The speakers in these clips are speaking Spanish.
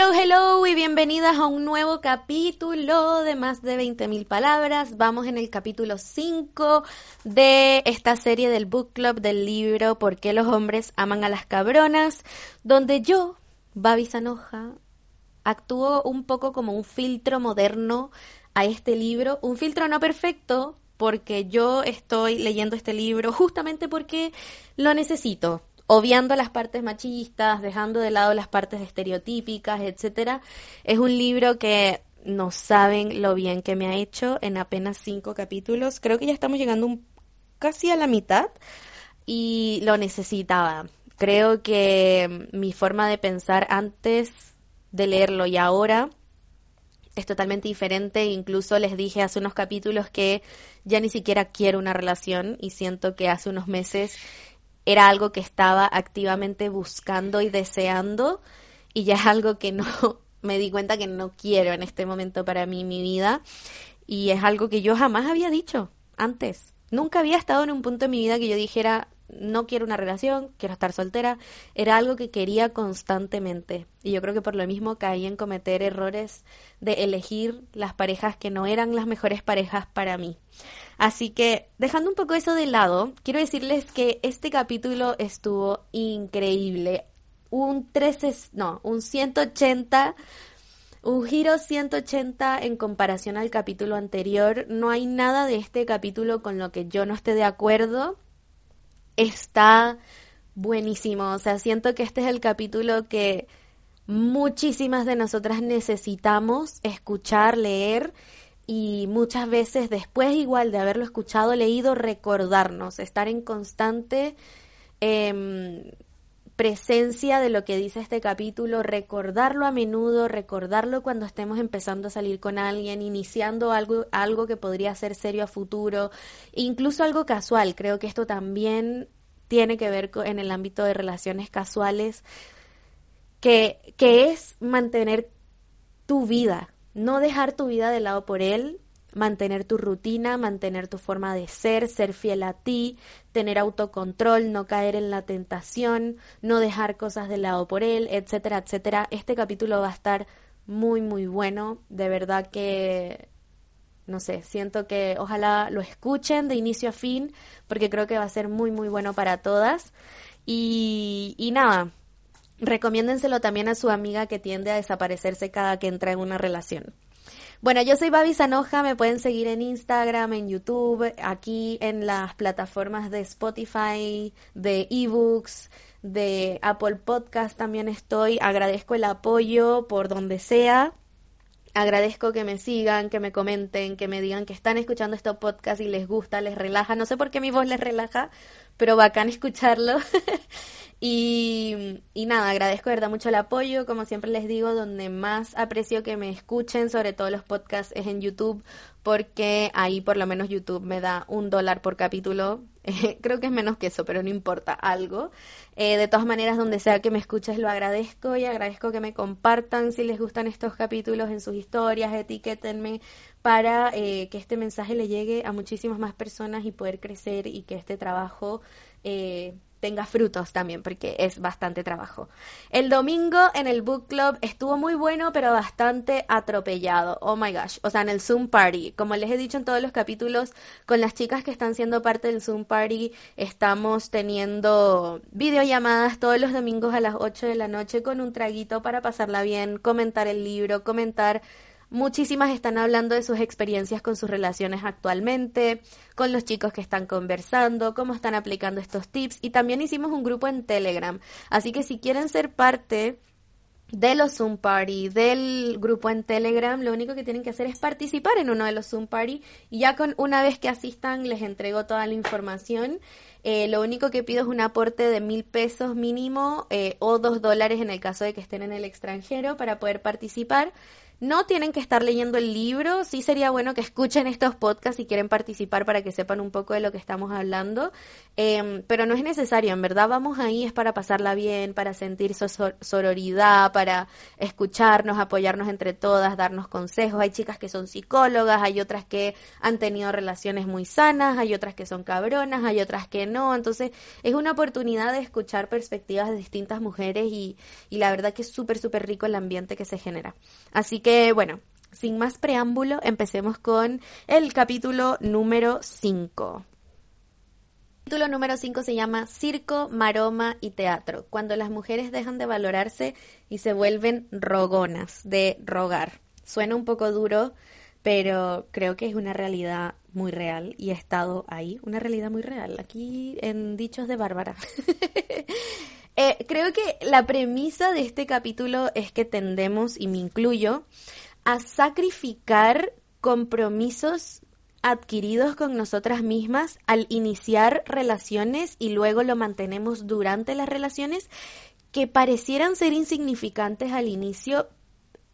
Hello, hello y bienvenidas a un nuevo capítulo de más de 20.000 palabras. Vamos en el capítulo 5 de esta serie del book club del libro ¿Por qué los hombres aman a las cabronas? Donde yo, Babi Sanoja, actúo un poco como un filtro moderno a este libro. Un filtro no perfecto porque yo estoy leyendo este libro justamente porque lo necesito obviando las partes machistas, dejando de lado las partes estereotípicas, etcétera. Es un libro que no saben lo bien que me ha hecho en apenas cinco capítulos. Creo que ya estamos llegando casi a la mitad y lo necesitaba. Creo que mi forma de pensar antes de leerlo y ahora es totalmente diferente. Incluso les dije hace unos capítulos que ya ni siquiera quiero una relación y siento que hace unos meses era algo que estaba activamente buscando y deseando y ya es algo que no me di cuenta que no quiero en este momento para mí mi vida y es algo que yo jamás había dicho antes. Nunca había estado en un punto en mi vida que yo dijera no quiero una relación, quiero estar soltera, era algo que quería constantemente. Y yo creo que por lo mismo caí en cometer errores de elegir las parejas que no eran las mejores parejas para mí. Así que, dejando un poco eso de lado, quiero decirles que este capítulo estuvo increíble. Un 13, no, un 180, un giro 180 en comparación al capítulo anterior. No hay nada de este capítulo con lo que yo no esté de acuerdo. Está buenísimo. O sea, siento que este es el capítulo que muchísimas de nosotras necesitamos escuchar, leer y muchas veces después igual de haberlo escuchado, leído, recordarnos, estar en constante em, presencia de lo que dice este capítulo, recordarlo a menudo, recordarlo cuando estemos empezando a salir con alguien, iniciando algo, algo que podría ser serio a futuro, incluso algo casual. Creo que esto también tiene que ver en el ámbito de relaciones casuales, que, que es mantener tu vida, no dejar tu vida de lado por él, mantener tu rutina, mantener tu forma de ser, ser fiel a ti, tener autocontrol, no caer en la tentación, no dejar cosas de lado por él, etcétera, etcétera. Este capítulo va a estar muy, muy bueno. De verdad que, no sé, siento que ojalá lo escuchen de inicio a fin, porque creo que va a ser muy, muy bueno para todas. Y, y nada, Recomiéndenselo también a su amiga que tiende a desaparecerse cada que entra en una relación. Bueno, yo soy Babi Sanoja, me pueden seguir en Instagram, en YouTube, aquí en las plataformas de Spotify, de eBooks, de Apple Podcast también estoy. Agradezco el apoyo por donde sea. Agradezco que me sigan, que me comenten, que me digan que están escuchando este podcast y les gusta, les relaja. No sé por qué mi voz les relaja, pero bacán escucharlo. y, nada, agradezco de verdad mucho el apoyo. Como siempre les digo, donde más aprecio que me escuchen, sobre todo los podcasts, es en YouTube, porque ahí por lo menos YouTube me da un dólar por capítulo. creo que es menos que eso, pero no importa, algo. Eh, de todas maneras, donde sea que me escuches, lo agradezco y agradezco que me compartan si les gustan estos capítulos en sus historias, etiquétenme para eh, que este mensaje le llegue a muchísimas más personas y poder crecer y que este trabajo eh, tenga frutos también, porque es bastante trabajo. El domingo en el book club estuvo muy bueno, pero bastante atropellado. Oh my gosh. O sea, en el Zoom Party. Como les he dicho en todos los capítulos, con las chicas que están siendo parte del Zoom Party, estamos teniendo videollamadas todos los domingos a las 8 de la noche con un traguito para pasarla bien, comentar el libro, comentar Muchísimas están hablando de sus experiencias con sus relaciones actualmente, con los chicos que están conversando, cómo están aplicando estos tips y también hicimos un grupo en Telegram. Así que si quieren ser parte de los Zoom Party, del grupo en Telegram, lo único que tienen que hacer es participar en uno de los Zoom Party y ya con una vez que asistan les entrego toda la información. Eh, lo único que pido es un aporte de mil pesos mínimo eh, o dos dólares en el caso de que estén en el extranjero para poder participar. No tienen que estar leyendo el libro, sí sería bueno que escuchen estos podcasts si quieren participar para que sepan un poco de lo que estamos hablando, em, pero no es necesario, en verdad vamos ahí es para pasarla bien, para sentir sororidad, para escucharnos, apoyarnos entre todas, darnos consejos. Hay chicas que son psicólogas, hay otras que han tenido relaciones muy sanas, hay otras que son cabronas, hay otras que no. Entonces es una oportunidad de escuchar perspectivas de distintas mujeres y, y la verdad que es súper, súper rico el ambiente que se genera. Así que bueno, sin más preámbulo, empecemos con el capítulo número 5. El capítulo número 5 se llama Circo, Maroma y Teatro, cuando las mujeres dejan de valorarse y se vuelven rogonas, de rogar. Suena un poco duro, pero creo que es una realidad muy real y he estado ahí, una realidad muy real, aquí en Dichos de Bárbara. Eh, creo que la premisa de este capítulo es que tendemos, y me incluyo, a sacrificar compromisos adquiridos con nosotras mismas al iniciar relaciones y luego lo mantenemos durante las relaciones que parecieran ser insignificantes al inicio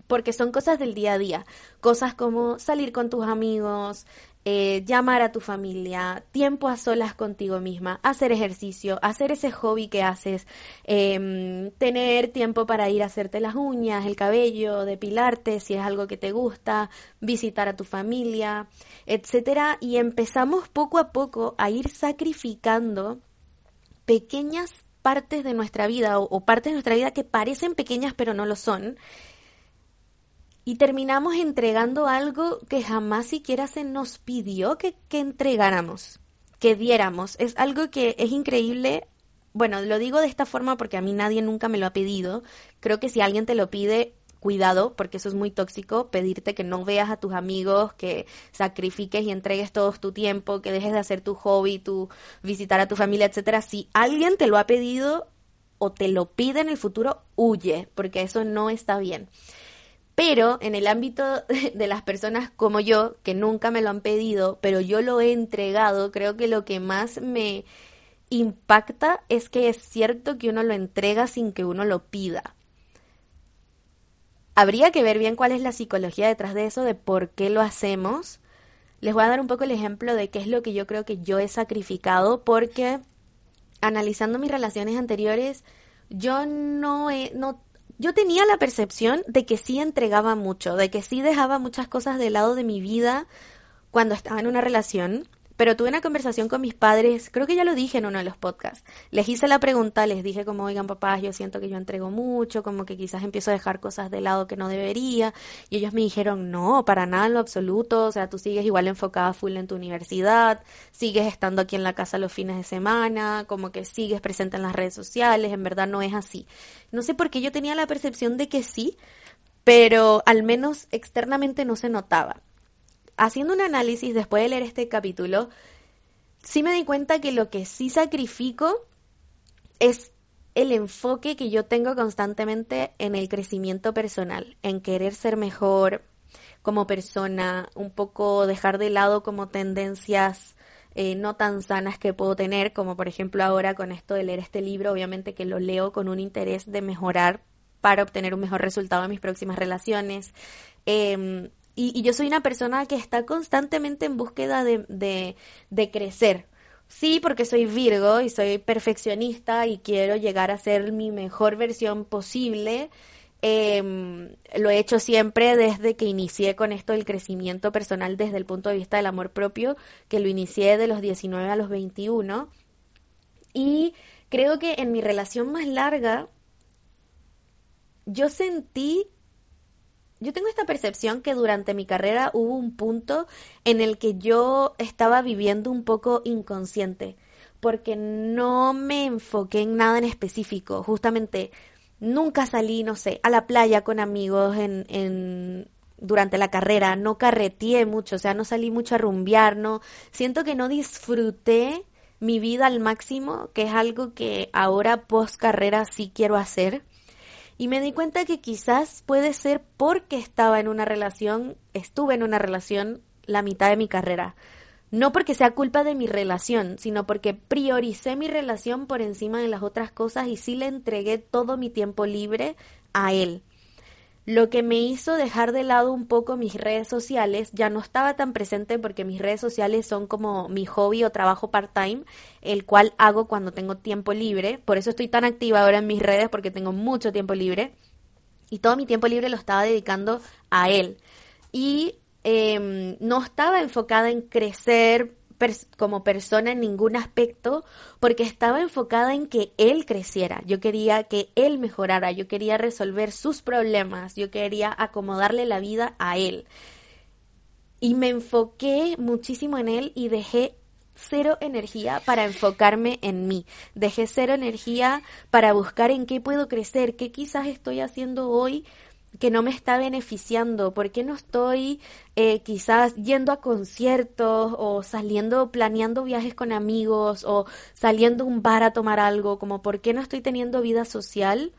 porque son cosas del día a día, cosas como salir con tus amigos, eh, llamar a tu familia, tiempo a solas contigo misma, hacer ejercicio, hacer ese hobby que haces, em, tener tiempo para ir a hacerte las uñas, el cabello, depilarte si es algo que te gusta, visitar a tu familia, etcétera, y empezamos poco a poco a ir sacrificando pequeñas partes de nuestra vida o partes de nuestra vida que parecen pequeñas pero no lo son y terminamos entregando algo que jamás siquiera se nos pidió que, que entregáramos, que diéramos. Es algo que es increíble. Bueno, lo digo de esta forma porque a mí nadie nunca me lo ha pedido. Creo que si alguien te lo pide, cuidado, porque eso es muy tóxico, pedirte que no veas a tus amigos, que sacrifiques y entregues todo tu tiempo, que dejes de hacer tu hobby, tu visitar a tu familia, etcétera. Si alguien te lo ha pedido o te lo pide en el futuro, huye, porque eso no está bien. Pero en el ámbito de las personas como yo, que nunca me lo han pedido, pero yo lo he entregado, creo que lo que más me impacta es que es cierto que uno lo entrega sin que uno lo pida. Habría que ver bien cuál es la psicología detrás de eso, de por qué lo hacemos. Les voy a dar un poco el ejemplo de qué es lo que yo creo que yo he sacrificado, porque analizando mis relaciones anteriores, yo no he, no yo tenía la percepción de que sí entregaba mucho, de que sí dejaba muchas cosas de lado de mi vida cuando estaba en una relación, pero tuve una conversación con mis padres, creo que ya lo dije en uno de los podcasts. Les hice la pregunta, les dije como, oigan papás, yo siento que yo entrego mucho, como que quizás empiezo a dejar cosas de lado que no debería. Y ellos me dijeron, no, para nada en lo absoluto, o sea, tú sigues igual enfocada full en tu universidad, sigues estando aquí en la casa los fines de semana, como que sigues presente en las redes sociales, en verdad no es así. No sé por qué yo tenía la percepción de que sí, pero al menos externamente no se notaba haciendo un análisis después de leer este capítulo, sí me di cuenta que lo que sí sacrifico es el enfoque que yo tengo constantemente en el crecimiento personal, en querer ser mejor como persona, un poco dejar de lado como tendencias eh, no tan sanas que puedo tener, como por ejemplo ahora con esto de leer este libro, obviamente que lo leo con un interés de mejorar para obtener un mejor resultado en mis próximas relaciones. Eh, y, yo soy una persona que está constantemente en búsqueda de, de, crecer. Sí, porque soy Virgo y soy perfeccionista y quiero llegar a ser mi mejor versión posible. Eh, lo he hecho siempre desde que inicié con esto del crecimiento personal desde el punto de vista del amor propio, que lo inicié de los 19 a los 21. Y creo que en mi relación más larga, yo sentí yo tengo esta percepción que durante mi carrera hubo un punto en el que yo estaba viviendo un poco inconsciente, porque no me enfoqué en nada en específico. Justamente nunca salí, no sé, a la playa con amigos en, en durante la carrera, no carreteé mucho, o sea, no salí mucho a rumbear, no, siento que no disfruté mi vida al máximo, que es algo que ahora post carrera sí quiero hacer y me di cuenta que quizás puede ser porque estaba en una relación, estuve en una relación la mitad de mi carrera. No porque sea culpa de mi relación, sino porque prioricé mi relación por encima de las otras cosas y sí le entregué todo mi tiempo libre a él lo que me hizo dejar de lado un poco mis redes sociales, ya no estaba tan presente porque mis redes sociales son como mi hobby o trabajo part-time, el cual hago cuando tengo tiempo libre, por eso estoy tan activa ahora en mis redes porque tengo mucho tiempo libre y todo mi tiempo libre lo estaba dedicando a él. Y em, no estaba enfocada en crecer como persona en ningún aspecto porque estaba enfocada en que él creciera, yo quería que él mejorara, yo quería resolver sus problemas, yo quería acomodarle la vida a él. Y me enfoqué muchísimo en él y dejé cero energía para enfocarme en mí. Dejé cero energía para buscar en qué puedo crecer, qué quizás estoy haciendo hoy que no me está beneficiando? ¿Por qué no estoy eh, quizás yendo a conciertos o saliendo, planeando viajes con amigos o saliendo a un bar a tomar algo? Como, ¿por qué no estoy teniendo vida social?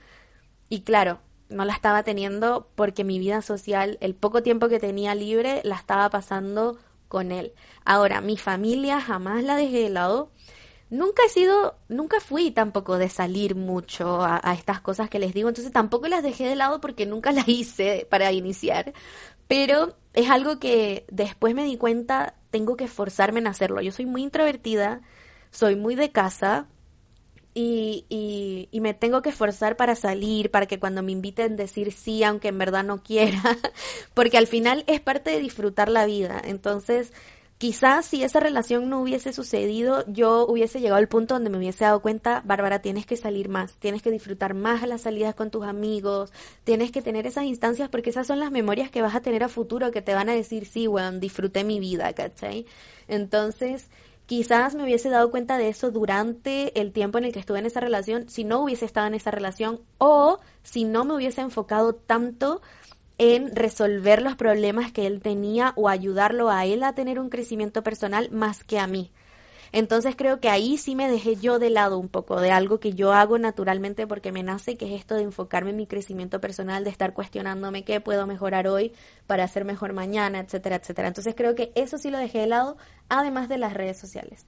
Y claro, no la estaba teniendo porque mi vida social, el poco tiempo que tenía libre, la estaba pasando con él. Ahora, mi familia jamás la dejé de lado nunca he sido, nunca fui tampoco de salir mucho a, estas cosas que les digo, entonces tampoco las dejé de lado porque nunca las hice para iniciar, pero es algo que después me di cuenta, tengo que esforzarme en hacerlo. Yo soy muy introvertida, soy muy de casa. Y, y, y me tengo que esforzar para salir, para que cuando me inviten decir sí, aunque en verdad no quiera, porque al final es parte de disfrutar la vida. Entonces, Quizás si esa relación no hubiese sucedido, yo hubiese llegado al punto donde me hubiese dado cuenta, Bárbara, tienes que salir más, tienes que disfrutar más las salidas con tus amigos, tienes que tener esas instancias porque esas son las memorias que vas a tener a futuro que te van a decir, sí, bueno, disfruté mi vida, ¿cachai? Entonces, quizás me hubiese dado cuenta de eso durante el tiempo en el que estuve en esa relación, si no hubiese estado en esa relación o si no me hubiese enfocado tanto en resolver los problemas que él tenía o ayudarlo a él a tener un crecimiento personal más que a mí. Entonces creo que ahí sí me dejé yo de lado un poco de algo que yo hago naturalmente porque me nace, que es esto de enfocarme en mi crecimiento personal, de estar cuestionándome qué puedo mejorar hoy para ser mejor mañana, etcétera, etcétera. Entonces creo que eso sí lo dejé de lado, además de las redes sociales.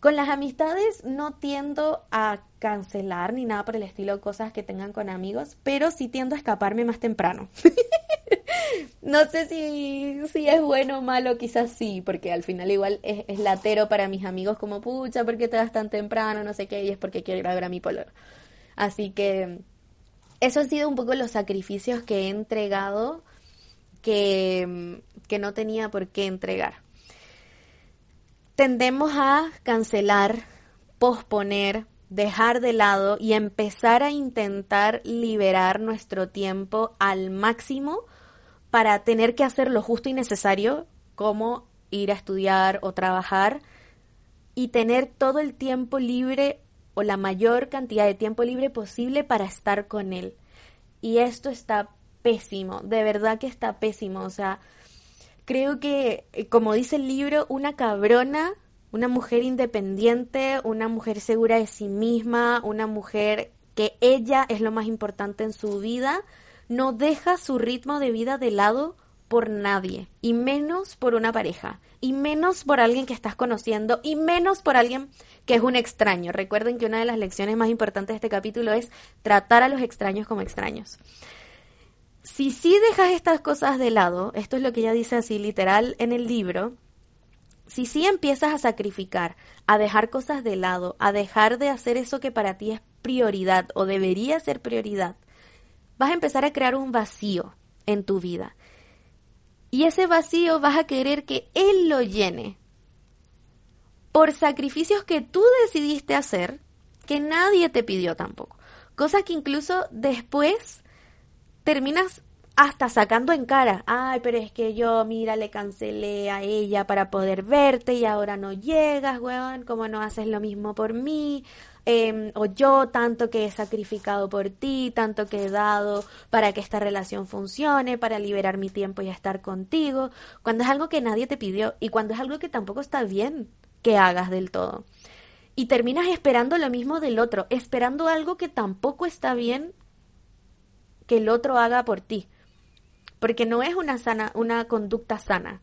Con las amistades no tiendo a cancelar ni nada por el estilo cosas que tengan con amigos, pero sí tiendo a escaparme más temprano. no sé si, si es bueno o malo, quizás sí, porque al final igual es, latero para mis amigos como, pucha, ¿por qué te das tan temprano? No sé qué, y es porque quiero ir a ver a mi polor. Así que eso han sido un poco los sacrificios que he entregado que, que no tenía por qué entregar tendemos a cancelar, posponer, dejar de lado y empezar a intentar liberar nuestro tiempo al máximo para tener que hacer lo justo y necesario, como ir a estudiar o trabajar, y tener todo el tiempo libre o la mayor cantidad de tiempo libre posible para estar con él. Y esto está pésimo, de verdad que está pésimo. O sea, creo que, eh, como dice el libro, una cabrona, una mujer independiente, una mujer segura de sí misma, una mujer que ella es lo más importante en su vida, no deja su ritmo de vida de lado por nadie, y menos por una pareja, y menos por alguien que estás conociendo, y menos por alguien que es un extraño. Recuerden que una de las lecciones más importantes de este capítulo es tratar a los extraños como extraños si sí dejas estas cosas de lado, esto es lo que ella dice así literal en el libro, si sí empiezas a sacrificar, a dejar cosas de lado, a dejar de hacer eso que para ti es prioridad o debería ser prioridad, vas a empezar a crear un vacío en tu vida. Y ese vacío vas a querer que Él lo llene por sacrificios que tú decidiste hacer, que nadie te pidió tampoco. Cosas que incluso después terminas hasta sacando en cara, ay, pero es que yo, mira, le cancelé a ella para poder verte y ahora no llegas, weón, ¿cómo no haces lo mismo por mí? Em, o yo tanto que he sacrificado por ti, tanto que he dado para que esta relación funcione, para liberar mi tiempo y estar contigo, cuando es algo que nadie te pidió y cuando es algo que tampoco está bien que hagas del todo. Y terminas esperando lo mismo del otro, esperando algo que tampoco está bien que el otro haga por ti. Porque no es una sana, una conducta sana.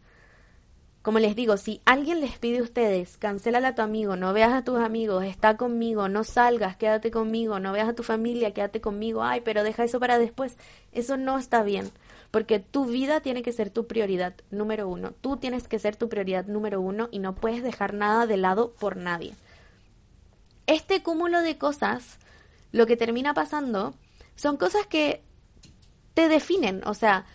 Como les digo, si alguien les pide a ustedes, cancélala a tu amigo, no veas a tus amigos, está conmigo, no salgas, quédate conmigo, no veas a tu familia, quédate conmigo, ay, pero deja eso para después. Eso no está bien, porque tu vida tiene que ser tu prioridad número uno. Tú tienes que ser tu prioridad número uno y no puedes dejar nada de lado por nadie. Este cúmulo de cosas, lo que termina pasando, son cosas que te definen, o sea,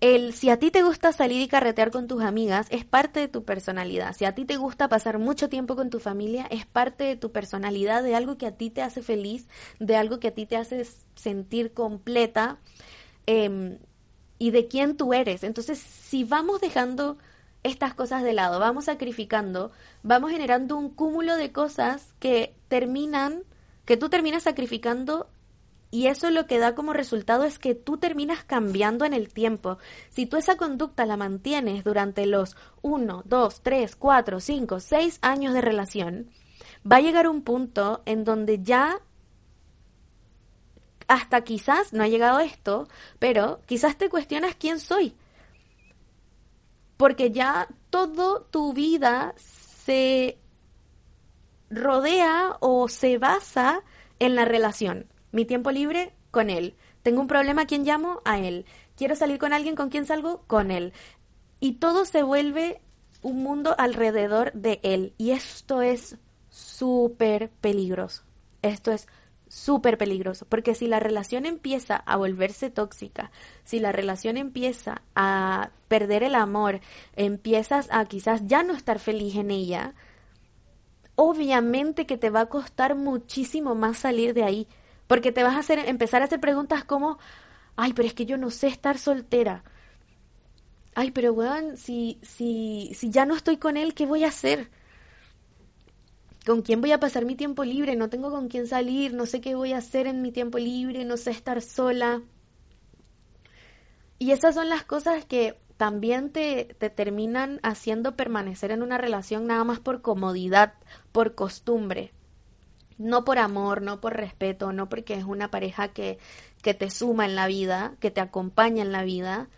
el si a ti te gusta salir y carretear con tus amigas es parte de tu personalidad. Si a ti te gusta pasar mucho tiempo con tu familia es parte de tu personalidad, de algo que a ti te hace feliz, de algo que a ti te hace sentir completa em, y de quién tú eres. Entonces, si vamos dejando estas cosas de lado, vamos sacrificando, vamos generando un cúmulo de cosas que terminan, que tú terminas sacrificando y eso lo que da como resultado es que tú terminas cambiando en el tiempo. Si tú esa conducta la mantienes durante los 1, 2, 3, 4, 5, 6 años de relación, va a llegar un punto en donde ya hasta quizás no ha llegado esto, pero quizás te cuestionas quién soy. Porque ya todo tu vida se rodea o se basa en la relación. Mi tiempo libre, con él. Tengo un problema, ¿a quién llamo? A él. Quiero salir con alguien, ¿con quién salgo? Con él. Y todo se vuelve un mundo alrededor de él. Y esto es súper peligroso. Esto es súper peligroso, porque si la relación empieza a volverse tóxica, si la relación empieza a perder el amor, empiezas a quizás ya no estar feliz en ella, obviamente que te va a costar muchísimo más salir de ahí. Porque te vas a hacer, empezar a hacer preguntas como, ay, pero es que yo no sé estar soltera. Ay, pero weón, si, si, si ya no estoy con él, ¿qué voy a hacer? ¿Con quién voy a pasar mi tiempo libre? No tengo con quién salir, no sé qué voy a hacer en mi tiempo libre, no sé estar sola. Y esas son las cosas que también te, te, terminan haciendo permanecer en una relación nada más por comodidad, por costumbre no por amor, no por respeto, no porque es una pareja que, que te suma en la vida, que te acompaña en la vida,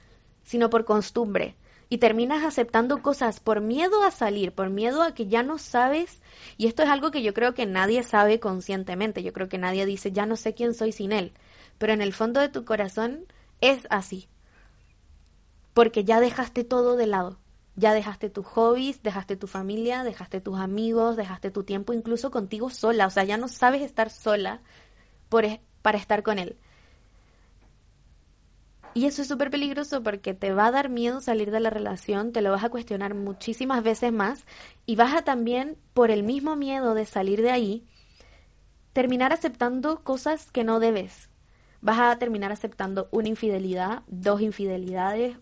sino por costumbre. Y terminas aceptando cosas por miedo a salir, por miedo a que ya no sabes. Y esto es algo que yo creo que nadie sabe conscientemente. Yo creo que nadie dice, ya no sé quién soy sin él. Pero en el fondo de tu corazón es así. Porque ya dejaste todo de lado. Ya dejaste tus hobbies, dejaste tu familia, dejaste tus amigos, dejaste tu tiempo incluso contigo sola. O sea, ya no sabes estar sola por, para estar con él. Y eso es súper peligroso porque te va a dar miedo salir de la relación, te lo vas a cuestionar muchísimas veces más y vas a también, por el mismo miedo de salir de ahí, terminar aceptando cosas que no debes. Vas a terminar aceptando una infidelidad, dos infidelidades,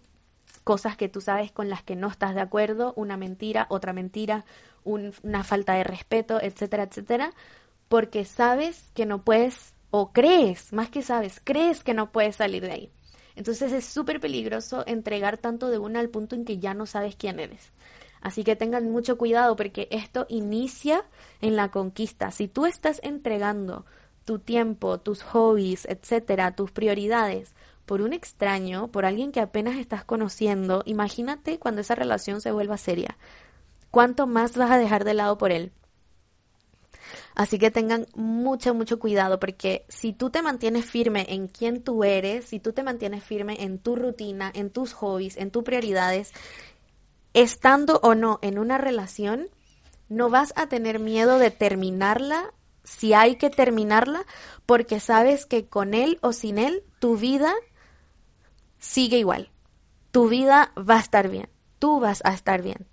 cosas que tú sabes con las que no estás de acuerdo, una mentira, otra mentira, una falta de respeto, etcétera, etcétera, porque sabes que no puedes, o crees, más que sabes, crees que no puedes salir de ahí. Entonces es súper peligroso entregar tanto de una al punto en que ya no sabes quién eres. Así que tengan mucho cuidado porque esto inicia en la conquista. Si tú estás entregando tu tiempo, tus hobbies, etcétera, tus prioridades por un extraño, por alguien que apenas estás conociendo, imagínate cuando esa relación se vuelva seria. ¿Cuánto más vas a dejar de lado por él? Así que tengan mucho, mucho cuidado porque si tú te mantienes firme en quién tú eres, si tú te mantienes firme en tu rutina, en tus hobbies, en tus prioridades, estando o no en una relación, no vas a tener miedo de terminarla si hay que terminarla porque sabes que con él o sin él tu vida sigue igual. Tu vida va a estar bien. Tú vas a estar bien.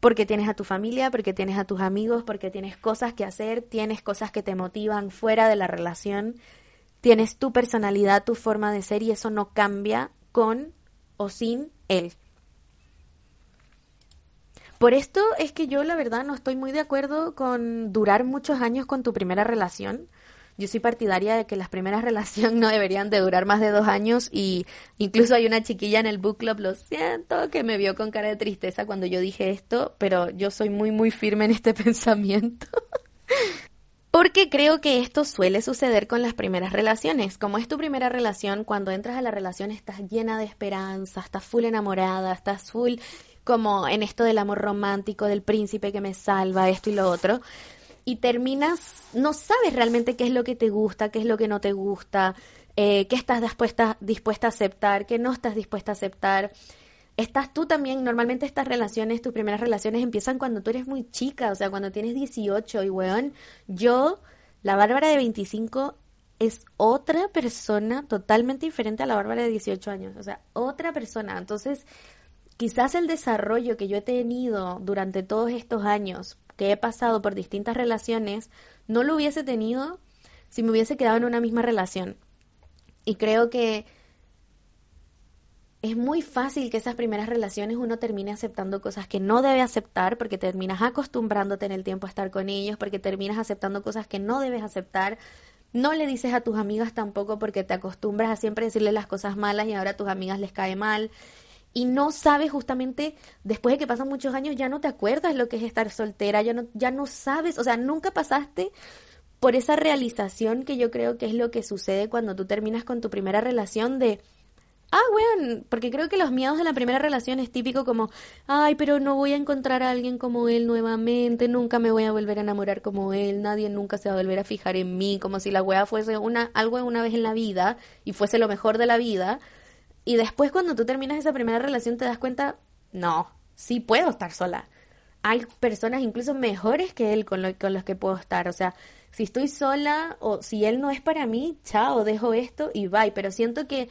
Porque tienes a tu familia, porque tienes a tus amigos, porque tienes cosas que hacer, tienes cosas que te motivan fuera de la relación, tienes tu personalidad, tu forma de ser y eso no cambia con o sin él. Por esto es que yo la verdad no estoy muy de acuerdo con durar muchos años con tu primera relación, yo soy partidaria de que las primeras relaciones no deberían de durar más de dos años y incluso hay una chiquilla en el book club, lo siento, que me vio con cara de tristeza cuando yo dije esto, pero yo soy muy, muy firme en este pensamiento. Porque creo que esto suele suceder con las primeras relaciones. Como es tu primera relación, cuando entras a la relación estás llena de esperanza, estás full enamorada, estás full como en esto del amor romántico, del príncipe que me salva, esto y lo otro y terminas, no sabes realmente qué es lo que te gusta, qué es lo que no te gusta, eh, qué estás dispuesta, dispuesta a aceptar, qué no estás dispuesta a aceptar. Estás tú también, normalmente estas relaciones, tus primeras relaciones empiezan cuando tú eres muy chica, o sea, cuando tienes 18 y weón, yo, la Bárbara de 25, es otra persona totalmente diferente a la Bárbara de 18 años, o sea, otra persona. Entonces, quizás el desarrollo que yo he tenido durante todos estos años, que he pasado por distintas relaciones, no lo hubiese tenido si me hubiese quedado en una misma relación. Y creo que es muy fácil que esas primeras relaciones uno termine aceptando cosas que no debe aceptar porque terminas acostumbrándote en el tiempo a estar con ellos, porque terminas aceptando cosas que no debes aceptar. No le dices a tus amigas tampoco porque te acostumbras a siempre decirle las cosas malas y ahora a tus amigas les cae mal. Y no sabes justamente, después de que pasan muchos años, ya no te acuerdas lo que es estar soltera, ya no, ya no sabes, o sea, nunca pasaste por esa realización que yo creo que es lo que sucede cuando tú terminas con tu primera relación de Ah, weón, porque creo que los miedos de la primera relación es típico como, ay, pero no voy a encontrar a alguien como él nuevamente, nunca me voy a volver a enamorar como él, nadie nunca se va a volver a fijar en mí, como si la wea fuese una, algo una vez en la vida y fuese lo mejor de la vida. Y después cuando tú terminas esa primera relación te das cuenta, no, sí puedo estar sola. Hay personas incluso mejores que él con, lo, con los que puedo estar. O sea, si estoy sola o si él no es para mí, chao, dejo esto y bye. Pero siento que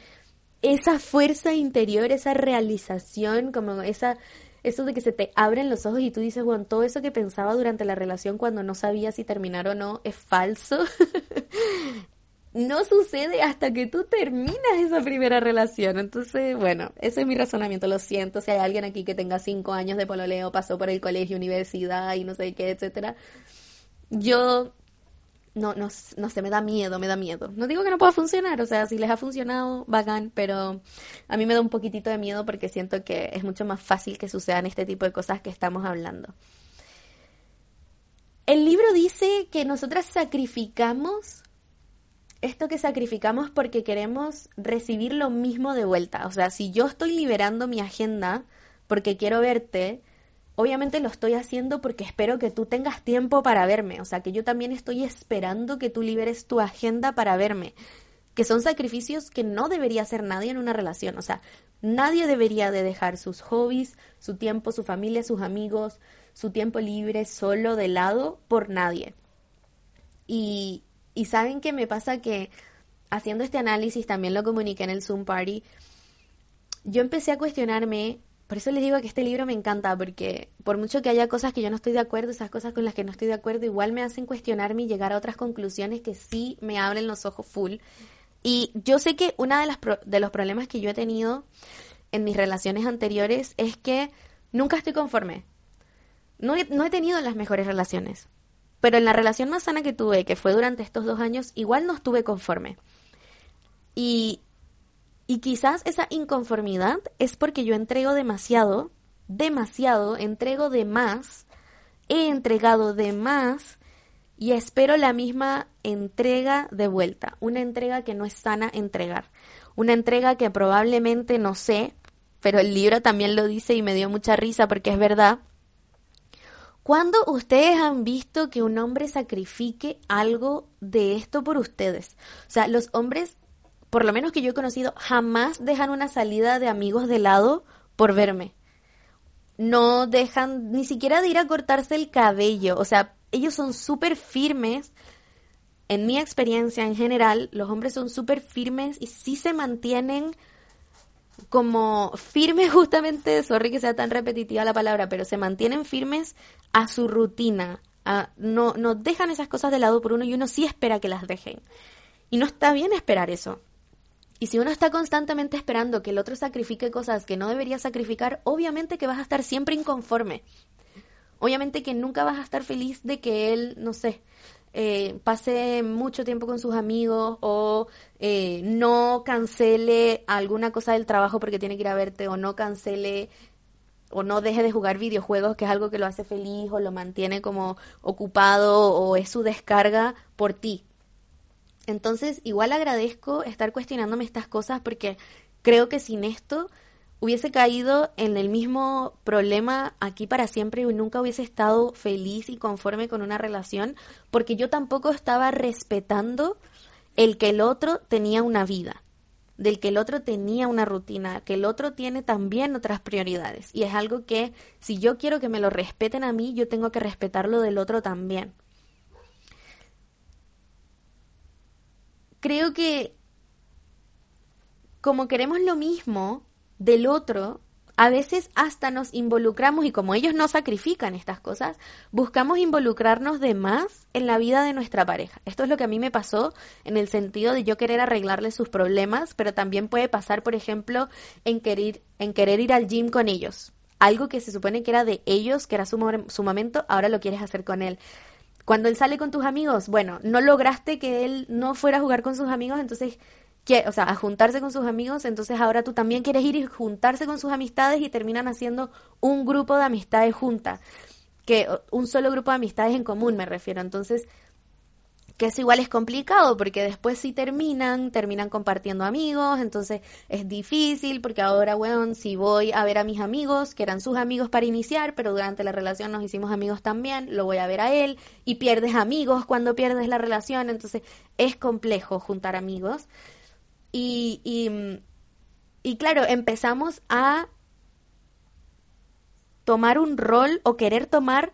esa fuerza interior, esa realización, como esa, eso de que se te abren los ojos y tú dices, bueno, todo eso que pensaba durante la relación cuando no sabía si terminar o no es falso. no sucede hasta que tú terminas esa primera relación. Entonces, bueno, ese es mi razonamiento. Lo siento si hay alguien aquí que tenga cinco años de pololeo, pasó por el colegio, universidad y no sé qué, etcétera. Yo no, no, no sé, me da miedo, me da miedo. No digo que no pueda funcionar, o sea, si les ha funcionado, bacán, pero a mí me da un poquitito de miedo porque siento que es mucho más fácil que sucedan este tipo de cosas que estamos hablando. El libro dice que nosotras sacrificamos esto que sacrificamos porque queremos recibir lo mismo de vuelta. O sea, si yo estoy liberando mi agenda porque quiero verte, obviamente lo estoy haciendo porque espero que tú tengas tiempo para verme, o sea, que yo también estoy esperando que tú liberes tu agenda para verme, que son sacrificios que no debería hacer nadie en una relación, o sea, nadie debería de dejar sus hobbies, su tiempo, su familia, sus amigos, su tiempo libre solo de lado por nadie. Y, y saben que me pasa que haciendo este análisis, también lo comuniqué en el Zoom Party, yo empecé a cuestionarme por eso les digo que este libro me encanta, porque por mucho que haya cosas que yo no estoy de acuerdo, esas cosas con las que no estoy de acuerdo, igual me hacen cuestionarme y llegar a otras conclusiones que sí me abren los ojos full. Y yo sé que uno de, las de los problemas que yo he tenido en mis relaciones anteriores es que nunca estoy conforme. No he, no he tenido las mejores relaciones. Pero en la relación más sana que tuve, que fue durante estos dos años, igual no estuve conforme. Y y quizás esa inconformidad es porque yo entrego demasiado, demasiado, entrego de más, he entregado de más y espero la misma entrega de vuelta, una entrega que no es sana entregar, una entrega que probablemente no sé, pero el libro también lo dice y me dio mucha risa porque es verdad. ¿Cuándo ustedes han visto que un hombre sacrifique algo de esto por ustedes? O sea, los hombres por lo menos que yo he conocido, jamás dejan una salida de amigos de lado por verme. No dejan ni siquiera de ir a cortarse el cabello. O sea, ellos son súper firmes. En mi experiencia en general, los hombres son súper firmes y sí se mantienen como firmes justamente, sorry que sea tan repetitiva la palabra, pero se mantienen firmes a su rutina. no, no dejan esas cosas de lado por uno y uno sí espera que las dejen. Y no está bien esperar eso. Y si uno está constantemente esperando que el otro sacrifique cosas que no debería sacrificar, obviamente que vas a estar siempre inconforme. Obviamente que nunca vas a estar feliz de que él, no sé, eh, pase mucho tiempo con sus amigos o eh, no cancele alguna cosa del trabajo porque tiene que ir a verte o no cancele o no deje de jugar videojuegos, que es algo que lo hace feliz o lo mantiene como ocupado o es su descarga por ti. Entonces, igual agradezco estar cuestionándome estas cosas porque creo que sin esto hubiese caído en el mismo problema aquí para siempre y nunca hubiese estado feliz y conforme con una relación porque yo tampoco estaba respetando el que el otro tenía una vida, del que el otro tenía una rutina, que el otro tiene también otras prioridades. Y es algo que si yo quiero que me lo respeten a mí, yo tengo que respetarlo del otro también. creo que como queremos lo mismo del otro, a veces hasta nos involucramos y como ellos no sacrifican estas cosas, buscamos involucrarnos de más en la vida de nuestra pareja. Esto es lo que a mí me pasó en el sentido de yo querer arreglarle sus problemas, pero también puede pasar, por ejemplo, en querer, en querer ir al gym con ellos. Algo que se supone que era de ellos, que era su, su momento, ahora lo quieres hacer con él. Cuando él sale con tus amigos, bueno, no lograste que él no fuera a jugar con sus amigos, entonces o sea, a juntarse con sus amigos, entonces ahora tú también quieres ir y juntarse con sus amistades y terminan haciendo un grupo de amistades juntas, que un solo grupo de amistades en común me refiero. Entonces, que eso igual es complicado porque después si terminan, terminan compartiendo amigos, entonces es difícil porque ahora, weón, si voy a ver a mis amigos, que eran sus amigos para iniciar, pero durante la relación nos hicimos amigos también, lo voy a ver a él y pierdes amigos cuando pierdes la relación, entonces es complejo juntar amigos. Y, y, claro, empezamos a tomar un rol o querer tomar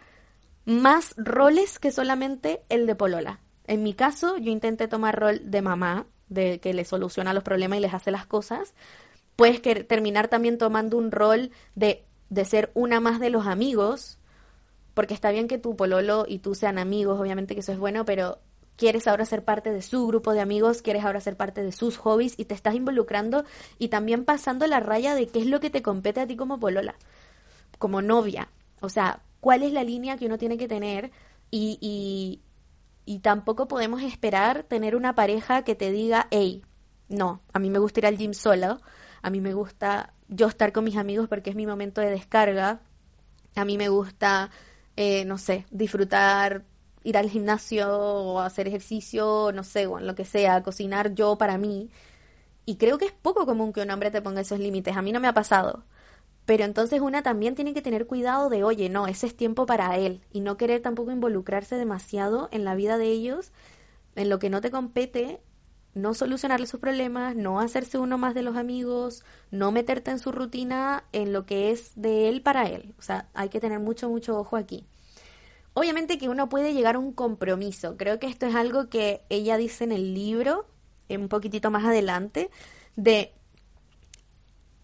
más roles que solamente el de Polola. En mi caso, yo intenté tomar rol de mamá, de que le soluciona los problemas y les hace las cosas. Puedes que, terminar también tomando un rol de, de ser una más de los amigos, porque está bien que tu pololo y tú sean amigos, obviamente que eso es bueno, pero quieres ahora ser parte de su grupo de amigos, quieres ahora ser parte de sus hobbies y te estás involucrando y también pasando la raya de qué es lo que te compete a ti como polola, como novia. O sea, cuál es la línea que uno tiene que tener y, y, y tampoco podemos esperar tener una pareja que te diga, hey, no, a mí me gusta ir al gym solo, a mí me gusta yo estar con mis amigos porque es mi momento de descarga, a mí me gusta, eh, no sé, disfrutar ir al gimnasio o hacer ejercicio, no sé, o lo que sea, cocinar yo para mí. Y creo que es poco común que un hombre te ponga esos límites. A mí no me ha pasado. Pero entonces una también tiene que tener cuidado de, oye, no, ese es tiempo para él. Y no querer tampoco involucrarse demasiado en la vida de ellos, en lo que no te compete, no solucionarle sus problemas, no hacerse uno más de los amigos, no meterte en su rutina, en lo que es de él para él. O sea, hay que tener mucho, mucho ojo aquí. Obviamente que uno puede llegar a un compromiso. Creo que esto es algo que ella dice en el libro, un poquitito más adelante, de...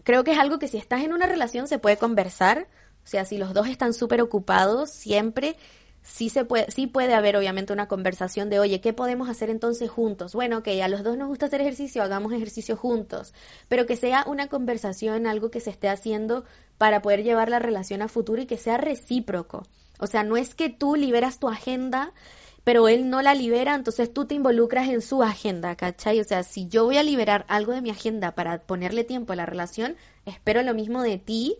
Creo que es algo que si estás en una relación se puede conversar. O sea, si los dos están súper ocupados, siempre sí se puede, sí puede haber obviamente una conversación de, oye, ¿qué podemos hacer entonces juntos? Bueno, que a los dos nos gusta hacer ejercicio, hagamos ejercicio juntos, pero que sea una conversación, algo que se esté haciendo para poder llevar la relación a futuro y que sea recíproco. O sea, no es que tú liberas tu agenda, pero él no la libera, entonces tú te involucras en su agenda, ¿cachai? O sea, si yo voy a liberar algo de mi agenda para ponerle tiempo a la relación, espero lo mismo de ti,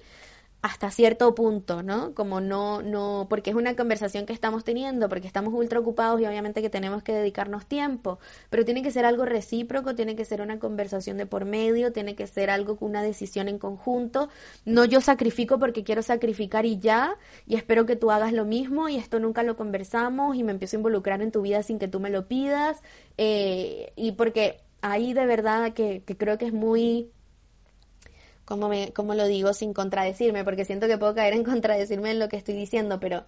hasta cierto punto, ¿no? Como no, no, porque es una conversación que estamos teniendo, porque estamos ultra ocupados y obviamente que tenemos que dedicarnos tiempo, pero tiene que ser algo recíproco, tiene que ser una conversación de por medio, tiene que ser algo con una decisión en conjunto, no yo sacrifico porque quiero sacrificar y ya, y espero que tú hagas lo mismo y esto nunca lo conversamos y me empiezo a involucrar en tu vida sin que tú me lo pidas, eh, y porque ahí de verdad que, que creo que es muy ¿cómo, cómo lo digo sin contradecirme? Porque siento que puedo caer en contradecirme en lo que estoy diciendo, pero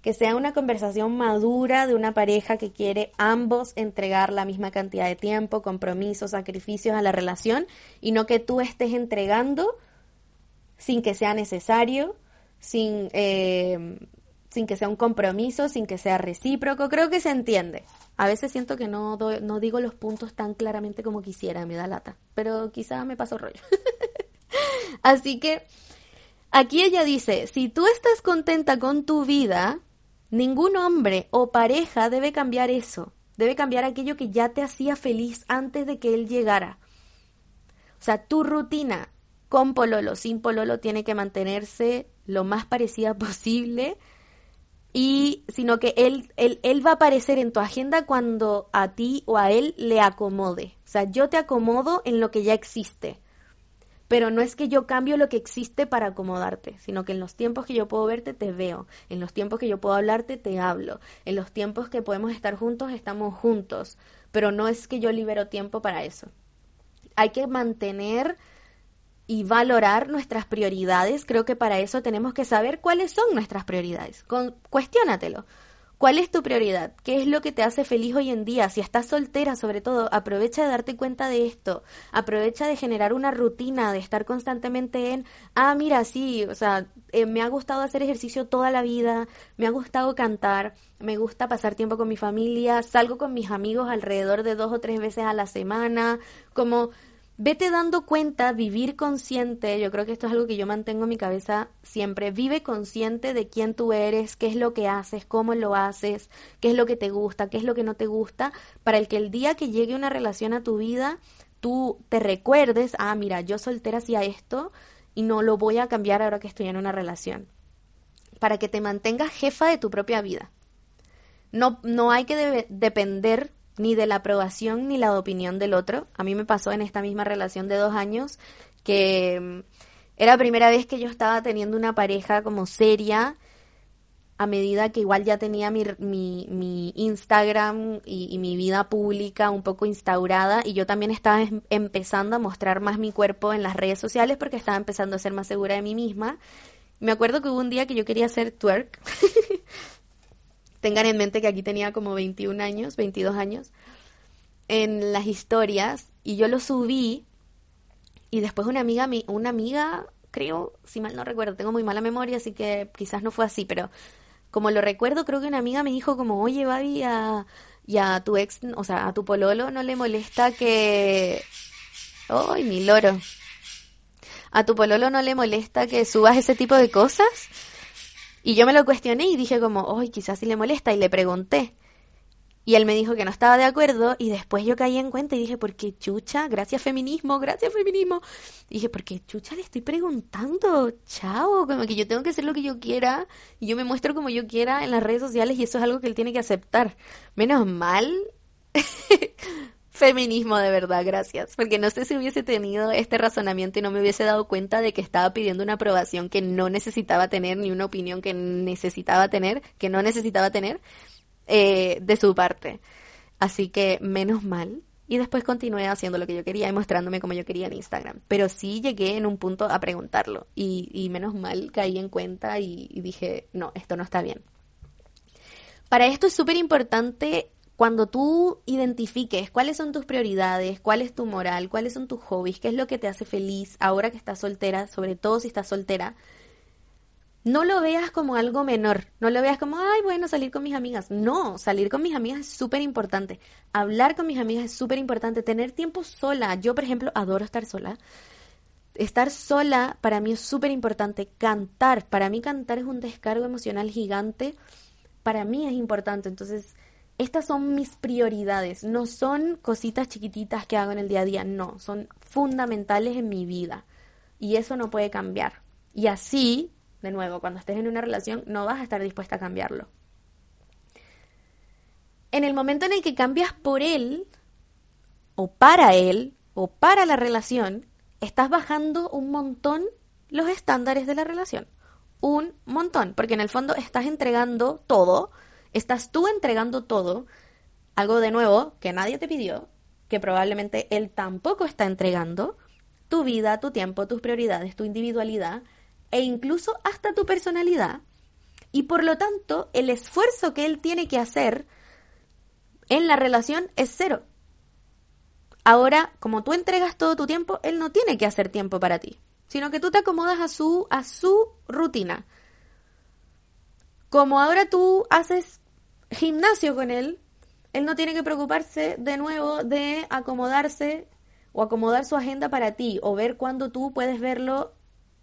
que sea una conversación madura de una pareja que quiere ambos entregar la misma cantidad de tiempo, compromisos, sacrificios a la relación y no que tú estés entregando sin que sea necesario, sin, eh, sin que sea un compromiso, sin que sea recíproco. Creo que se entiende. A veces siento que no, no digo los puntos tan claramente como quisiera, me da lata, pero quizá me paso rollo. Así que aquí ella dice, si tú estás contenta con tu vida, ningún hombre o pareja debe cambiar eso. Debe cambiar aquello que ya te hacía feliz antes de que él llegara. O sea, tu rutina con pololo, sin pololo, tiene que mantenerse lo más parecida posible y sino que él, él, él, va a aparecer en tu agenda cuando a ti o a él le acomode. O sea, yo te acomodo en lo que ya existe pero no es que yo cambio lo que existe para acomodarte, sino que en los tiempos que yo puedo verte te veo, en los tiempos que yo puedo hablarte te hablo, en los tiempos que podemos estar juntos estamos juntos, pero no es que yo libero tiempo para eso. Hay que mantener y valorar nuestras prioridades, creo que para eso tenemos que saber cuáles son nuestras prioridades. Con. ¿Cuál es tu prioridad? ¿Qué es lo que te hace feliz hoy en día? Si estás soltera, sobre todo, aprovecha de darte cuenta de esto. Aprovecha de generar una rutina, de estar constantemente en, ah, mira, sí, o sea, eh, me ha gustado hacer ejercicio toda la vida, me ha gustado cantar, me gusta pasar tiempo con mi familia, salgo con mis amigos alrededor de dos o tres veces a la semana, como vete dando cuenta, vivir consciente, yo creo que esto es algo que yo mantengo en mi cabeza siempre, vive consciente de quién tú eres, qué es lo que haces, cómo lo haces, qué es lo que te gusta, qué es lo que no te gusta, para el que el día que llegue una relación a tu vida, tú te recuerdes, ah, mira, yo soltera hacía esto y no lo voy a cambiar ahora que estoy en una relación, para que te mantengas jefa de tu propia vida. No, no hay que depender ni de la aprobación ni la opinión del otro. A mí me pasó en esta misma relación de dos años que mm, era la primera vez que yo estaba teniendo una pareja como seria a medida que igual ya tenía mi, mi, Instagram y, mi vida pública un poco instaurada y yo también estaba em, empezando a mostrar más mi cuerpo en las redes sociales porque estaba empezando a ser más segura de mí misma. Me acuerdo que hubo un día que yo quería hacer twerk Tengan en mente que aquí tenía como 21 años, 22 años, en las historias y yo lo subí y después una amiga, una amiga, creo, si mal no recuerdo, tengo muy mala memoria, así que quizás no fue así, pero como lo recuerdo, creo que una amiga me dijo como, oye, Babi, a, a tu ex, o sea, a tu pololo no le molesta que... ¡Ay, mi loro! ¿A tu pololo no le molesta que subas ese tipo de cosas? Y yo me lo cuestioné y dije como, ay, quizás si le molesta y le pregunté. Y él me dijo que no estaba de acuerdo y después yo caí en cuenta y dije, ¿por qué chucha? Gracias feminismo, gracias feminismo. Y dije, ¿por qué chucha le estoy preguntando? Chao, como que yo tengo que hacer lo que yo quiera y yo me muestro como yo quiera en las redes sociales y eso es algo que él tiene que aceptar. Menos mal feminismo de verdad, gracias. Porque no sé si hubiese tenido este razonamiento y no me hubiese dado cuenta de que estaba pidiendo una aprobación que no necesitaba tener, ni una opinión que necesitaba tener, que no necesitaba tener, eh, de su parte. Así que menos mal. Y después continué haciendo lo que yo quería y mostrándome como yo quería en Instagram. Pero sí llegué en un punto a preguntarlo. Y, menos mal caí en cuenta y, y dije, no, esto no está bien. Para esto es súper importante cuando tú identifiques cuáles son tus prioridades, cuál es tu moral, cuáles son tus hobbies, qué es lo que te hace feliz ahora que estás soltera, sobre todo si estás soltera, no lo veas como algo menor, no lo veas como, ay, bueno, salir con mis amigas. No, salir con mis amigas es súper importante. Hablar con mis amigas es súper importante. Tener tiempo sola. Yo, por ejemplo, adoro estar sola. Estar sola para mí es súper importante. Cantar, para mí cantar es un descargo emocional gigante. Para mí es importante. Entonces, estas son mis prioridades, no son cositas chiquititas que hago en el día a día, no, son fundamentales en mi vida y eso no puede cambiar. Y así, de nuevo, cuando estés en una relación, no vas a estar dispuesta a cambiarlo. En el momento en el que cambias por él, o para él, o para la relación, estás bajando un montón los estándares de la relación. Un montón, porque en el fondo estás entregando todo Estás tú entregando todo, algo de nuevo que nadie te pidió, que probablemente él tampoco está entregando, tu vida, tu tiempo, tus prioridades, tu individualidad e incluso hasta tu personalidad. Y por lo tanto, el esfuerzo que él tiene que hacer en la relación es cero. Ahora, como tú entregas todo tu tiempo, él no tiene que hacer tiempo para ti, sino que tú te acomodas a su a su rutina. Como ahora tú haces gimnasio con él, él no tiene que preocuparse de nuevo de acomodarse o acomodar su agenda para ti o ver cuándo tú puedes verlo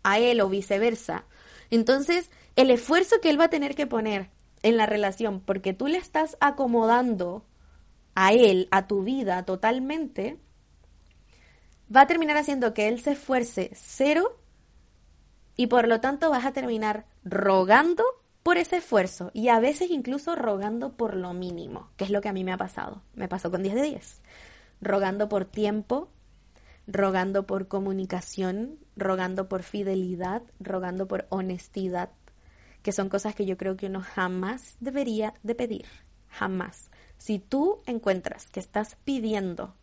a él o viceversa. Entonces, el esfuerzo que él va a tener que poner en la relación porque tú le estás acomodando a él, a tu vida totalmente, va a terminar haciendo que él se esfuerce cero y por lo tanto vas a terminar rogando por ese esfuerzo y a veces incluso rogando por lo mínimo, que es lo que a mí me ha pasado. Me pasó con 10 de 10. Rogando por tiempo, rogando por comunicación, rogando por fidelidad, rogando por honestidad, que son cosas que yo creo que uno jamás debería de pedir, jamás. Si tú encuentras que estás pidiendo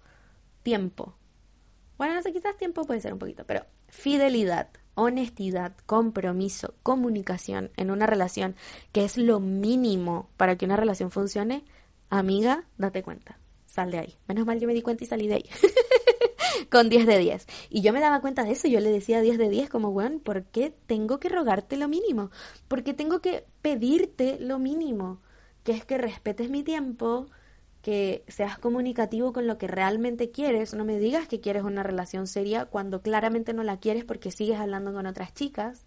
tiempo, bueno, no sé, quizás tiempo puede ser un poquito, pero fidelidad, honestidad, compromiso, comunicación en una relación, que es lo mínimo para que una relación funcione, amiga, date cuenta, sal de ahí. Menos mal yo me di cuenta y salí de ahí. con 10 de 10. Y yo me daba cuenta de eso, yo le decía 10 de 10 como, weón, ¿por qué tengo que rogarte lo mínimo? ¿Por qué tengo que pedirte lo mínimo? Que es que respetes mi tiempo, que seas comunicativo con lo que realmente quieres, no me digas que quieres una relación seria cuando claramente no la quieres porque sigues hablando con otras chicas,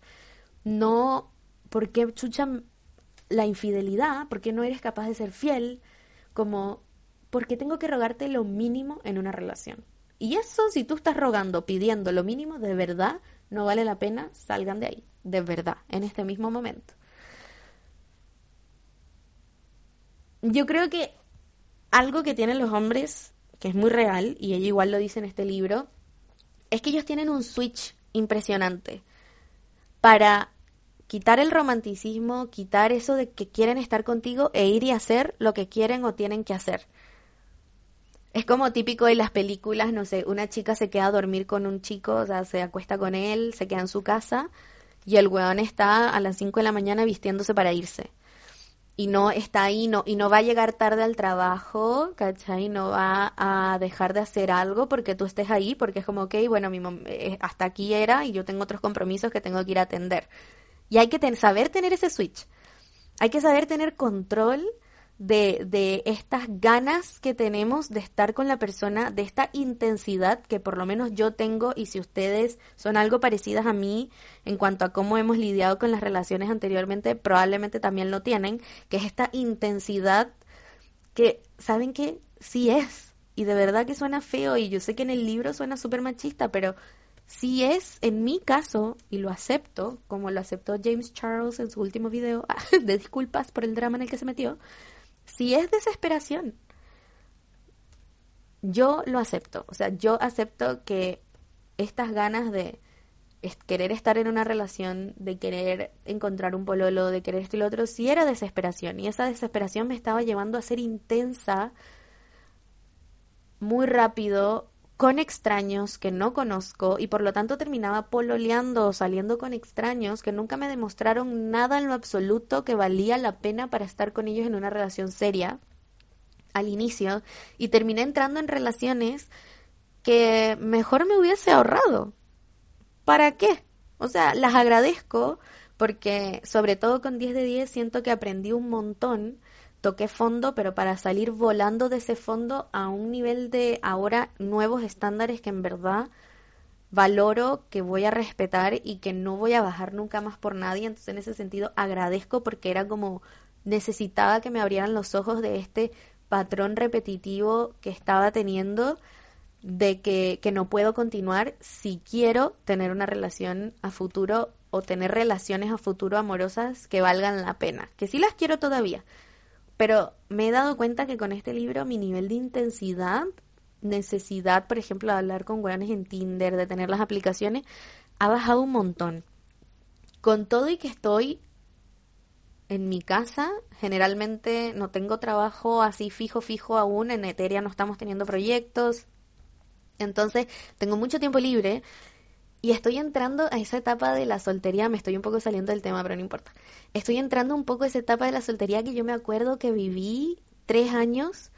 no porque chuchan la infidelidad, porque no eres capaz de ser fiel, como porque tengo que rogarte lo mínimo en una relación. Y eso, si tú estás rogando, pidiendo lo mínimo, de verdad, no vale la pena, salgan de ahí, de verdad, en este mismo momento. Yo creo que algo que tienen los hombres, que es muy real, y ella igual lo dice en este libro, es que ellos tienen un switch impresionante para quitar el romanticismo, quitar eso de que quieren estar contigo e ir y hacer lo que quieren o tienen que hacer. Es como típico de las películas, no sé, una chica se queda a dormir con un chico, o sea, se acuesta con él, se queda en su casa y el weón está a las 5 de la mañana vistiéndose para irse y no está ahí no, y no va a llegar tarde al trabajo, ¿cachai? No va a dejar de hacer algo porque tú estés ahí, porque es como, ok, bueno, mi eh, hasta aquí era y yo tengo otros compromisos que tengo que ir a atender. Y hay que saber tener ese switch. Hay que saber tener control de, de estas ganas que tenemos de estar con la persona, de esta intensidad que por lo menos yo tengo y si ustedes son algo parecidas a mí en cuanto a cómo hemos lidiado con las relaciones anteriormente, probablemente también lo tienen, que es esta intensidad que, ¿saben qué? Sí es. Y de verdad que suena feo y yo sé que en el libro suena súper machista, pero sí es, en mi caso, y lo acepto, como lo aceptó James Charles en su último video, de disculpas por el drama en el que se metió, si es desesperación, yo lo acepto. O sea, yo acepto que estas ganas de querer estar en una relación, de querer encontrar un pololo, de querer esto y lo otro, sí era desesperación. Y esa desesperación me estaba llevando a ser intensa muy rápido con extraños que no conozco y por lo tanto terminaba pololeando o saliendo con extraños que nunca me demostraron nada en lo absoluto que valía la pena para estar con ellos en una relación seria al inicio y terminé entrando en relaciones que mejor me hubiese ahorrado. ¿Para qué? O sea, las agradezco porque sobre todo con 10 de 10 siento que aprendí un montón toqué fondo, pero para salir volando de ese fondo a un nivel de ahora nuevos estándares que en verdad valoro, que voy a respetar y que no voy a bajar nunca más por nadie. Entonces en ese sentido agradezco porque era como necesitaba que me abrieran los ojos de este patrón repetitivo que estaba teniendo de que, que no puedo continuar si quiero tener una relación a futuro o tener relaciones a futuro amorosas que valgan la pena, que sí las quiero todavía, pero me he dado cuenta que con este libro mi nivel de intensidad, necesidad, por ejemplo, de hablar con weones en Tinder, de tener las aplicaciones, ha bajado un montón. Con todo y que estoy en mi casa, generalmente no tengo trabajo así fijo, fijo aún, en Eteria no estamos teniendo proyectos, entonces tengo mucho tiempo libre y estoy entrando a esa etapa de la soltería, me estoy un poco saliendo del tema, pero no importa. Estoy entrando un poco a esa etapa de la soltería que yo me acuerdo que viví tres años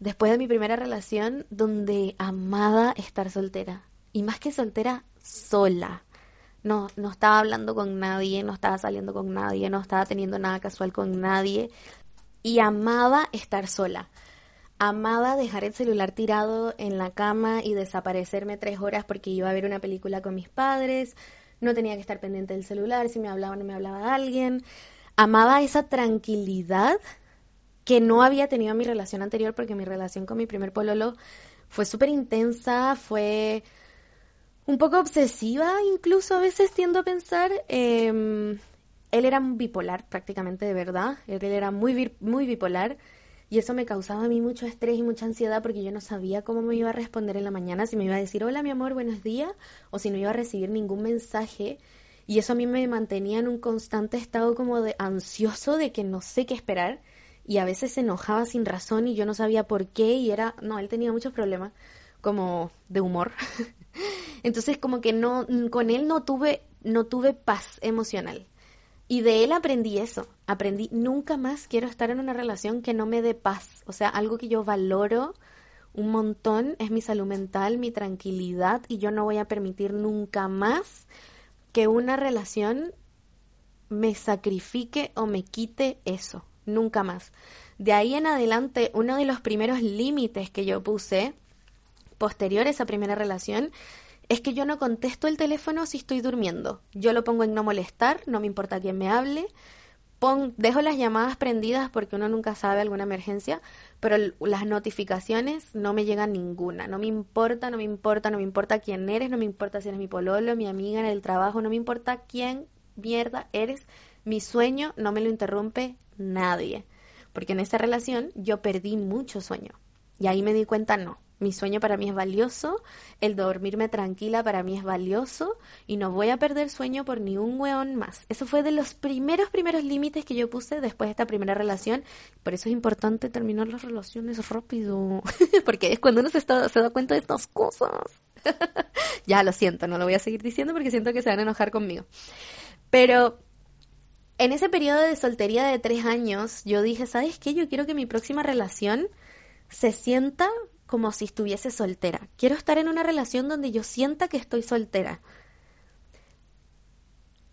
después de mi primera relación donde amaba estar soltera. Y más que soltera, sola. No, no estaba hablando con nadie, no estaba saliendo con nadie, no estaba teniendo nada casual con nadie. Y amaba estar sola amaba dejar el celular tirado en la cama y desaparecerme tres horas porque iba a ver una película con mis padres, no tenía que estar pendiente del celular, si me hablaba no me hablaba alguien. Amaba esa tranquilidad que no había tenido en mi relación anterior porque mi relación con mi primer pololo fue súper intensa, fue un poco obsesiva, incluso a veces tiendo a pensar. Em, él era bipolar prácticamente de verdad, él era muy, muy bipolar y eso me causaba a mí mucho estrés y mucha ansiedad porque yo no sabía cómo me iba a responder en la mañana, si me iba a decir hola mi amor, buenos días, o si no iba a recibir ningún mensaje. Y eso a mí me mantenía en un constante estado como de ansioso de que no sé qué esperar. Y a veces se enojaba sin razón y yo no sabía por qué. Y era, no, él tenía muchos problemas como de humor. Entonces como que no, con él no tuve no tuve paz emocional. Y de él aprendí eso, aprendí nunca más quiero estar en una relación que no me dé paz, o sea, algo que yo valoro un montón es mi salud mental, mi tranquilidad y yo no voy a permitir nunca más que una relación me sacrifique o me quite eso, nunca más. De ahí en adelante, uno de los primeros límites que yo puse posterior a esa primera relación es que yo no contesto el teléfono si estoy durmiendo. Yo lo pongo en no molestar, no me importa quién me hable. dejo las llamadas prendidas porque uno nunca sabe alguna emergencia, pero las notificaciones no me llegan ninguna. No me importa, no me importa, no me importa quién eres, no me importa si eres mi pololo, mi amiga en el trabajo, no me importa quién mierda eres. Mi sueño no me lo interrumpe nadie. Porque en esa relación yo perdí mucho sueño. Y ahí me di cuenta, no, mi sueño para mí es valioso, el dormirme tranquila para mí es valioso y no voy a perder sueño por ni un weón más. Eso fue de los primeros, primeros límites que yo puse después de esta primera relación. Por eso es importante terminar las relaciones rápido, porque es cuando uno se, está, se da cuenta de estas cosas. ya lo siento, no lo voy a seguir diciendo porque siento que se van a enojar conmigo. Pero en ese periodo de soltería de tres años, yo dije, ¿sabes qué? Yo quiero que mi próxima relación se sienta como si estuviese soltera. Quiero estar en una relación donde yo sienta que estoy soltera.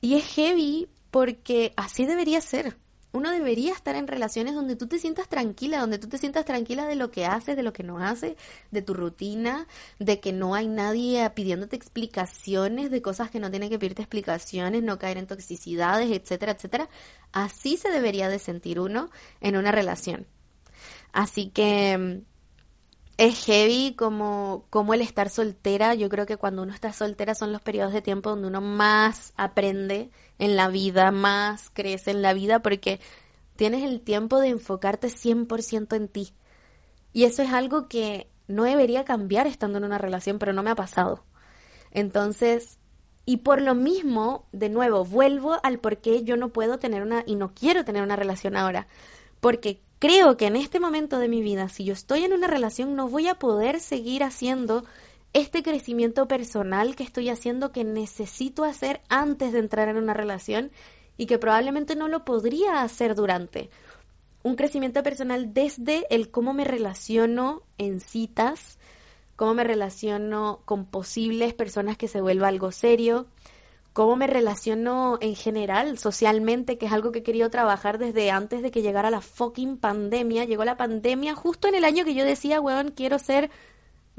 Y es heavy porque así debería ser. Uno debería estar en relaciones donde tú te sientas tranquila, donde tú te sientas tranquila de lo que haces, de lo que no haces, de tu rutina, de que no hay nadie pidiéndote explicaciones, de cosas que no tienen que pedirte explicaciones, no caer en toxicidades, etcétera, etcétera. Así se debería de sentir uno en una relación. Así que es heavy como, como el estar soltera. Yo creo que cuando uno está soltera son los periodos de tiempo donde uno más aprende en la vida, más crece en la vida, porque tienes el tiempo de enfocarte 100% en ti. Y eso es algo que no debería cambiar estando en una relación, pero no me ha pasado. Entonces, y por lo mismo, de nuevo, vuelvo al por qué yo no puedo tener una y no quiero tener una relación ahora. Porque creo que en este momento de mi vida, si yo estoy en una relación, no voy a poder seguir haciendo este crecimiento personal que estoy haciendo, que necesito hacer antes de entrar en una relación y que probablemente no lo podría hacer durante. Un crecimiento personal desde el cómo me relaciono en citas, cómo me relaciono con posibles personas que se vuelva algo serio, cómo me relaciono en general socialmente, que es algo que he querido trabajar desde antes de que llegara la fucking pandemia. Llegó la pandemia justo en el año que yo decía, weón, quiero ser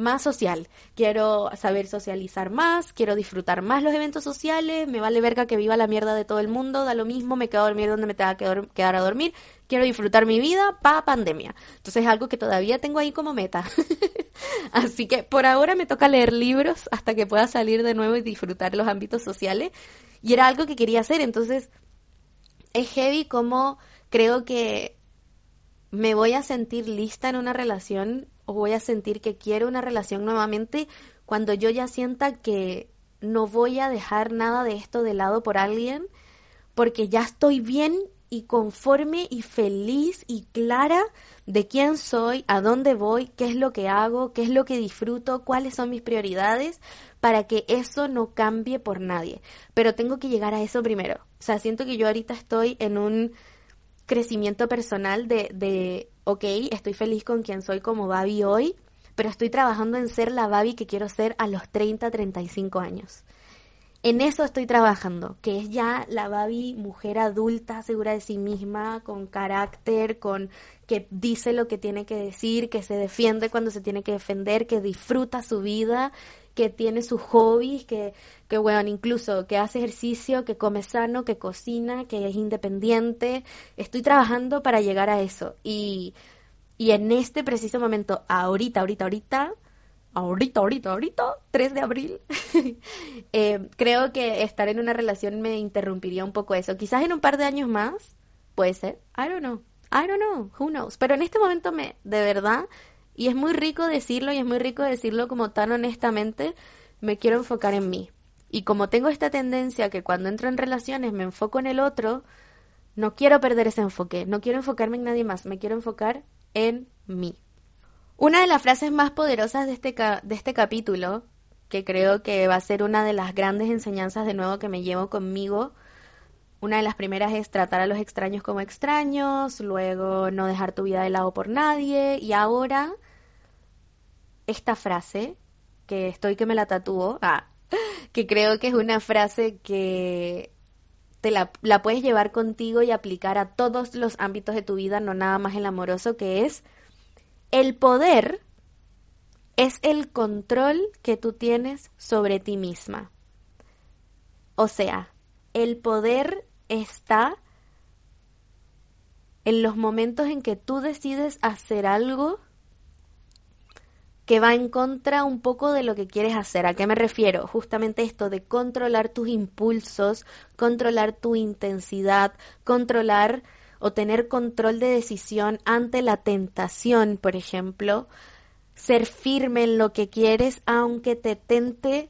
más social, quiero saber socializar más, quiero disfrutar más los eventos sociales, me vale verga que viva la mierda de todo el mundo, da lo mismo, me quedo a dormir donde me tenga que quedar a dormir, quiero disfrutar mi vida pa pandemia. Entonces es algo que todavía tengo ahí como meta. Así que por ahora me toca leer libros hasta que pueda salir de nuevo y disfrutar los ámbitos sociales. Y era algo que quería hacer. Entonces es heavy como creo que me voy a sentir lista en una relación o voy a sentir que quiero una relación nuevamente cuando yo ya sienta que no voy a dejar nada de esto de lado por alguien porque ya estoy bien y conforme y feliz y clara de quién soy, a dónde voy, qué es lo que hago, qué es lo que disfruto, cuáles son mis prioridades, para que eso no cambie por nadie. Pero tengo que llegar a eso primero. O sea, siento que yo ahorita estoy en un crecimiento personal de, de ok, estoy feliz con quien soy como Babi hoy, pero estoy trabajando en ser la Babi que quiero ser a los 30, 35 años. En eso estoy trabajando, que es ya la Babi mujer adulta, segura de sí misma, con carácter, con que dice lo que tiene que decir, que se defiende cuando se tiene que defender, que disfruta su vida, que tiene sus hobbies, que, que bueno, incluso que hace ejercicio, que come sano, que cocina, que es independiente. Estoy trabajando para llegar a eso. Y, y en este preciso momento, ahorita, ahorita, ahorita, ahorita, ahorita, ahorita, 3 de abril, eh, creo que estar en una relación me interrumpiría un poco eso. Quizás en un par de años más, puede ser, I don't know, I don't know, who knows. Pero en este momento me, de verdad, y es muy rico decirlo y es muy rico decirlo como tan honestamente, me quiero enfocar en mí. Y como tengo esta tendencia que cuando entro en relaciones me enfoco en el otro, no quiero perder ese enfoque, no quiero enfocarme en nadie más, me quiero enfocar en mí. Una de las frases más poderosas de este, de este capítulo que creo que va a ser una de las grandes enseñanzas de nuevo que me llevo conmigo. Una de las primeras es tratar a los extraños como extraños, luego no dejar tu vida de lado por nadie y ahora esta frase que estoy que me la tatúo, ah, que creo que es una frase que te la, la puedes llevar contigo y aplicar a todos los ámbitos de tu vida, no nada más el amoroso, que es el poder es el control que tú tienes sobre ti misma. O sea, el poder está en los momentos en que tú decides hacer algo que va en contra un poco de lo que quieres hacer. ¿A qué me refiero? Justamente esto de controlar tus impulsos, controlar tu intensidad, controlar o tener control de decisión ante la tentación, por ejemplo, ser firme en lo que quieres aunque te tente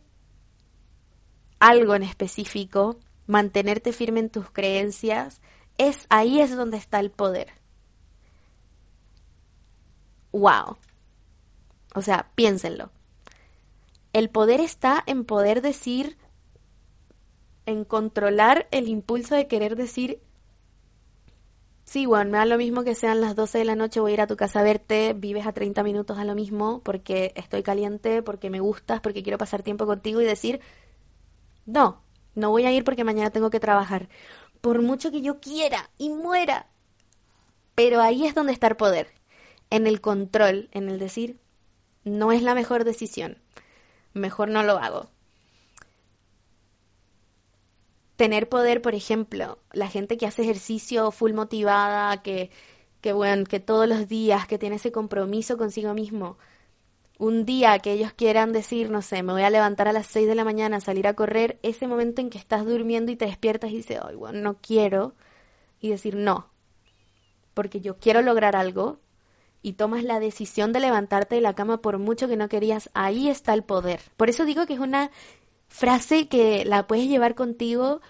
algo en específico, mantenerte firme en tus creencias, es ahí es donde está el poder. Wow. O sea, piénsenlo. El poder está en poder decir, en controlar el impulso de querer decir, sí, bueno, me da lo mismo que sean las 12 de la noche, voy a ir a tu casa a verte, vives a 30 minutos a lo mismo, porque estoy caliente, porque me gustas, porque quiero pasar tiempo contigo y decir, no, no voy a ir porque mañana tengo que trabajar. Por mucho que yo quiera y muera. Pero ahí es donde está el poder, en el control, en el decir, no es la mejor decisión. Mejor no lo hago. Tener poder, por ejemplo, la gente que hace ejercicio full motivada, que, que bueno, que todos los días, que tiene ese compromiso consigo mismo. Un día que ellos quieran decir, no sé, me voy a levantar a las 6 de la mañana, salir a correr, ese momento en que estás durmiendo y te despiertas y dices, ay, bueno, no quiero, y decir no, porque yo quiero lograr algo, y tomas la decisión de levantarte de la cama por mucho que no querías, ahí está el poder. Por eso digo que es una frase que la puedes llevar contigo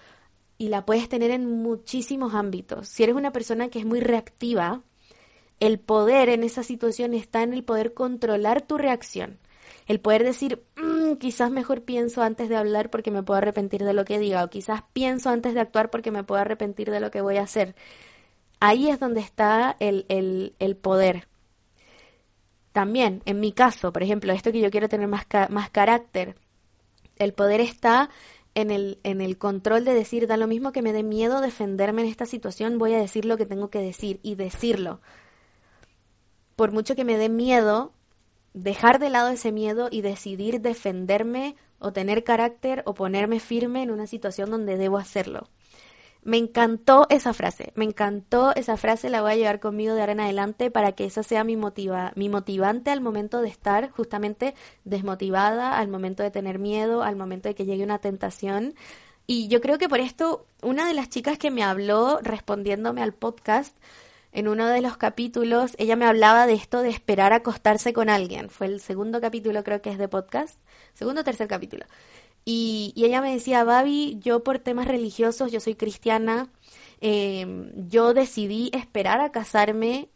y la puedes tener en muchísimos ámbitos. Si eres una persona que es muy reactiva, el poder en esa situación está en el poder controlar tu reacción. El poder decir, mm, quizás mejor pienso antes de hablar porque me puedo arrepentir de lo que diga, o quizás pienso antes de actuar porque me puedo arrepentir de lo que voy a hacer. Ahí es donde está el, el, el poder también, en mi caso, por ejemplo, esto que yo quiero tener más, más carácter, el poder está en el, en el control de decir, da lo mismo que me dé miedo defenderme en esta situación, voy a decir lo que tengo que decir y decirlo. Por mucho que me dé miedo, dejar de lado ese miedo y decidir defenderme o tener carácter o ponerme firme en una situación donde debo hacerlo. Me encantó esa frase, me encantó esa frase, la voy a llevar conmigo de ahora en adelante para que esa sea mi, motiva, mi motivante al momento de estar justamente desmotivada, al momento de tener miedo, al momento de que llegue una tentación. Y yo creo que por esto, una de las chicas que me habló respondiéndome al podcast, en uno de los capítulos, ella me hablaba de esto de esperar acostarse con alguien. Fue el segundo capítulo, creo que es de podcast. Segundo o tercer capítulo. Y, ella me decía, Babi, yo por temas religiosos, yo soy cristiana, em, yo decidí esperar a casarme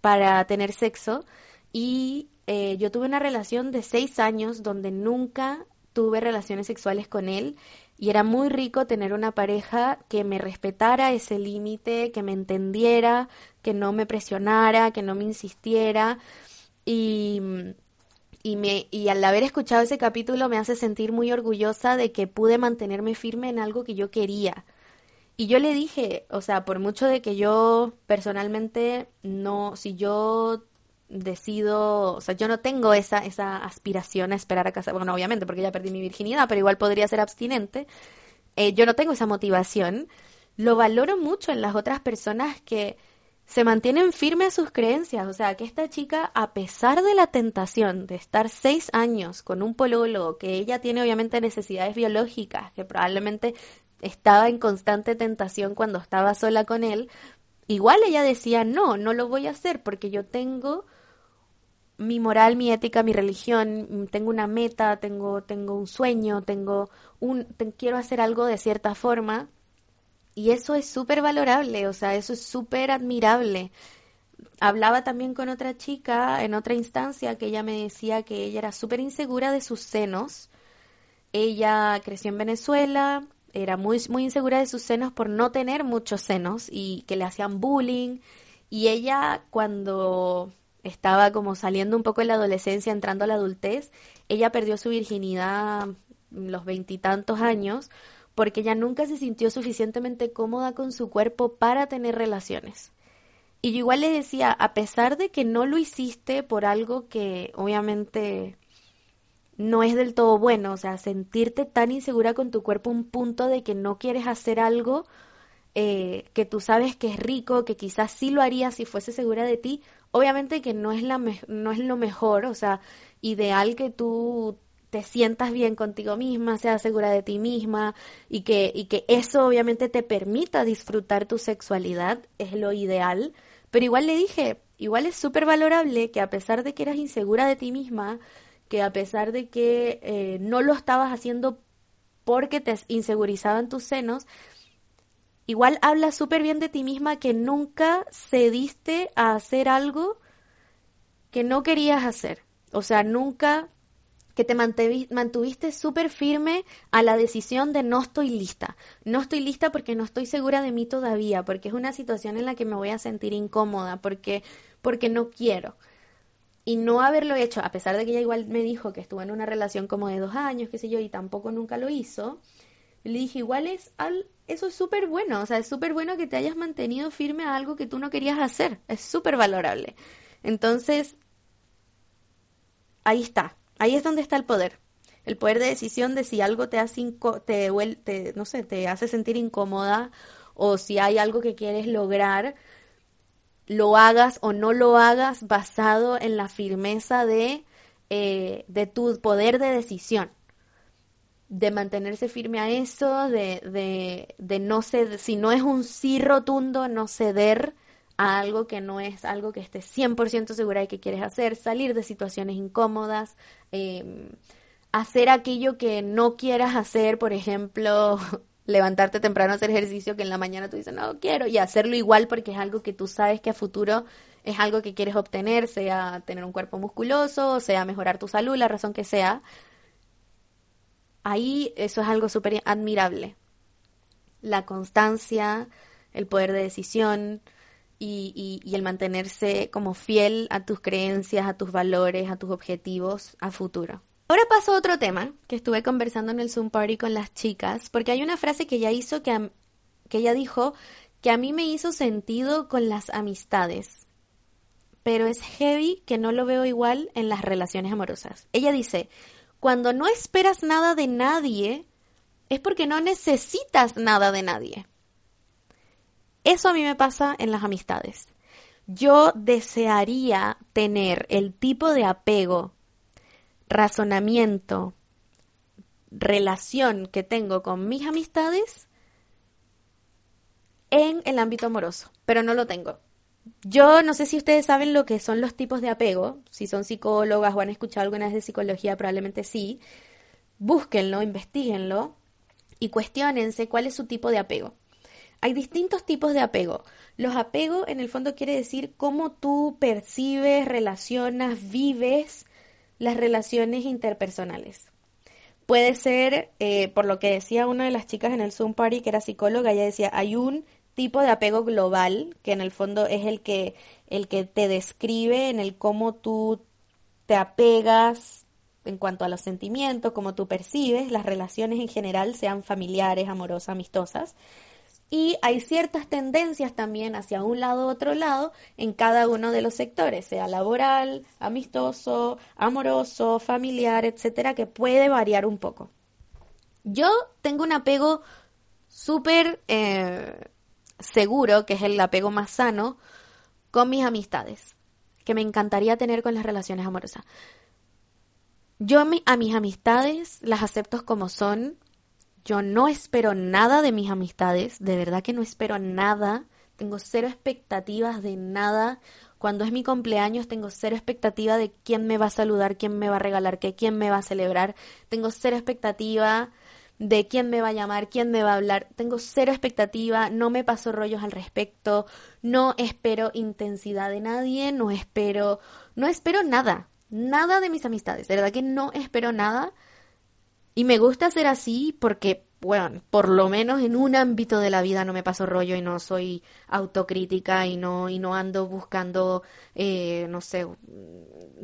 para tener sexo y eh, yo tuve una relación de seis años donde nunca tuve relaciones sexuales con él y era muy rico tener una pareja que me respetara ese límite, que me entendiera, que no me presionara, que no me insistiera y y, me, y al haber escuchado ese capítulo me hace sentir muy orgullosa de que pude mantenerme firme en algo que yo quería. Y yo le dije, o sea, por mucho de que yo personalmente no, si yo decido, o sea, yo no tengo esa, esa aspiración a esperar a casar, bueno, obviamente porque ya perdí mi virginidad, pero igual podría ser abstinente, eh, yo no tengo esa motivación, lo valoro mucho en las otras personas que se mantienen firmes sus creencias. O sea, que esta chica, a pesar de la tentación de estar seis años con un polólogo, que ella tiene obviamente necesidades biológicas, que probablemente estaba en constante tentación cuando estaba sola con él, igual ella decía, no, no lo voy a hacer porque yo tengo mi moral, mi ética, mi religión, tengo una meta, tengo, tengo un sueño, tengo un, quiero hacer algo de cierta forma y eso es súper valorable, o sea, eso es súper admirable. Hablaba también con otra chica en otra instancia que ella me decía que ella era súper insegura de sus senos Ella creció en Venezuela, era muy, muy insegura de sus senos por no tener muchos senos y que le hacían bullying. Y ella cuando estaba como saliendo un poco de la adolescencia, entrando a la adultez, ella perdió su virginidad los veintitantos años porque ella nunca se sintió suficientemente cómoda con su cuerpo para tener relaciones. Y yo igual le decía, a pesar de que no lo hiciste por algo que obviamente no es del todo bueno, o sea, sentirte tan insegura con tu cuerpo, un punto de que no quieres hacer algo eh, que tú sabes que es rico, que quizás sí lo harías si fuese segura de ti, obviamente que no es, la no es lo mejor, o sea, ideal que tú te sientas bien contigo misma, seas segura de ti misma y que, y que eso obviamente te permita disfrutar tu sexualidad, es lo ideal. Pero igual le dije, igual es súper valorable que a pesar de que eras insegura de ti misma, que a pesar de que eh, no lo estabas haciendo porque te insegurizaban tus senos, igual habla súper bien de ti misma que nunca cediste a hacer algo que no querías hacer. O sea, nunca que te mantuviste súper firme a la decisión de no estoy lista. No estoy lista porque no estoy segura de mí todavía, porque es una situación en la que me voy a sentir incómoda, porque, porque no quiero. Y no haberlo hecho, a pesar de que ella igual me dijo que estuvo en una relación como de dos años, qué sé yo, y tampoco nunca lo hizo, le dije, igual es eso es súper bueno, o sea, es súper bueno que te hayas mantenido firme a algo que tú no querías hacer, es súper valorable. Entonces, ahí está, Ahí es donde está el poder. El poder de decisión de si algo te hace, te, no sé, te hace sentir incómoda o si hay algo que quieres lograr, lo hagas o no lo hagas basado en la firmeza de, eh, de tu poder de decisión de mantenerse firme a eso, de, de, de no ceder, si no es un sí rotundo, no ceder a algo que no es algo que estés 100% segura de que quieres hacer, salir de situaciones incómodas, eh, hacer aquello que no quieras hacer, por ejemplo, levantarte temprano a hacer ejercicio que en la mañana tú dices, no quiero, y hacerlo igual porque es algo que tú sabes que a futuro es algo que quieres obtener, sea tener un cuerpo musculoso, sea mejorar tu salud, la razón que sea. Ahí eso es algo súper admirable. La constancia, el poder de decisión, y, y, el mantenerse como fiel a tus creencias, a tus valores, a tus objetivos a futuro. Ahora paso a otro tema que estuve conversando en el Zoom Party con las chicas, porque hay una frase que ella hizo que, que ella dijo que a mí me hizo sentido con las amistades, pero es heavy que no lo veo igual en las relaciones amorosas. Ella dice, cuando no esperas nada de nadie, es porque no necesitas nada de nadie. Eso a mí me pasa en las amistades. Yo desearía tener el tipo de apego, razonamiento, relación que tengo con mis amistades en el ámbito amoroso, pero no lo tengo. Yo no sé si ustedes saben lo que son los tipos de apego, si son psicólogas o han escuchado alguna vez de psicología, probablemente sí. Búsquenlo, investiguenlo y cuestionense cuál es su tipo de apego. Hay distintos tipos de apego. Los apegos en el fondo quiere decir cómo tú percibes, relacionas, vives las relaciones interpersonales. Puede ser, eh, por lo que decía una de las chicas en el Zoom Party, que era psicóloga, ella decía, hay un tipo de apego global, que en el fondo es el que, el que te describe en el cómo tú te apegas en cuanto a los sentimientos, cómo tú percibes las relaciones en general, sean familiares, amorosas, amistosas. Y hay ciertas tendencias también hacia un lado u otro lado en cada uno de los sectores, sea laboral, amistoso, amoroso, familiar, etcétera, que puede variar un poco. Yo tengo un apego súper eh, seguro, que es el apego más sano, con mis amistades, que me encantaría tener con las relaciones amorosas. Yo a mis amistades las acepto como son, yo no espero nada de mis amistades, de verdad que no espero nada. Tengo cero expectativas de nada. Cuando es mi cumpleaños tengo cero expectativa de quién me va a saludar, quién me va a regalar qué, quién me va a celebrar. Tengo cero expectativa de quién me va a llamar, quién me va a hablar. Tengo cero expectativa, no me paso rollos al respecto, no espero intensidad de nadie, no espero, no espero nada, nada de mis amistades. De verdad que no espero nada Y me gusta ser así porque bueno, por lo menos en un ámbito de la vida no me paso rollo y no soy autocrítica y no, y no ando buscando, eh, no sé,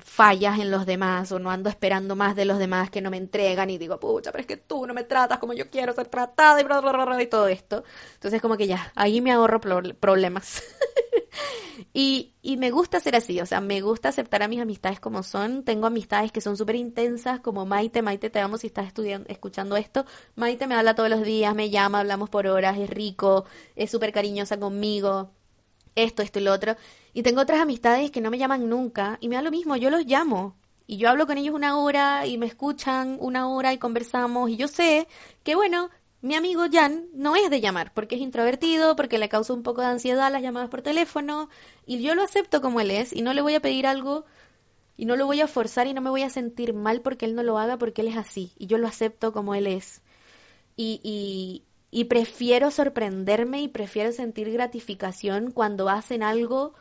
fallas en los demás o no ando esperando más de los demás que no me entregan y digo, pucha, pero es que tú no me tratas como yo quiero ser tratada y, bla, bla, bla, y todo esto. Entonces como que ya, ahí me ahorro problemas. Y, y, me gusta ser así, o sea, me gusta aceptar a mis amistades como son. Tengo amistades que son súper intensas, como Maite. Maite, te amo si estás estudiando, escuchando esto. Maite me habla todos los días, me llama, hablamos por horas, es rico, es súper cariñosa conmigo. Esto, esto y lo otro. Y tengo otras amistades que no me llaman nunca y me da lo mismo, yo los llamo. Y yo hablo con ellos una hora y me escuchan una hora y conversamos. Y yo sé que, bueno, mi amigo Jan no es de llamar, porque es introvertido, porque le causa un poco de ansiedad las llamadas por teléfono, y yo lo acepto como él es, y no le voy a pedir algo, y no lo voy a forzar, y no me voy a sentir mal porque él no lo haga, porque él es así, y yo lo acepto como él es. Y, y, y prefiero sorprenderme y prefiero sentir gratificación cuando hacen algo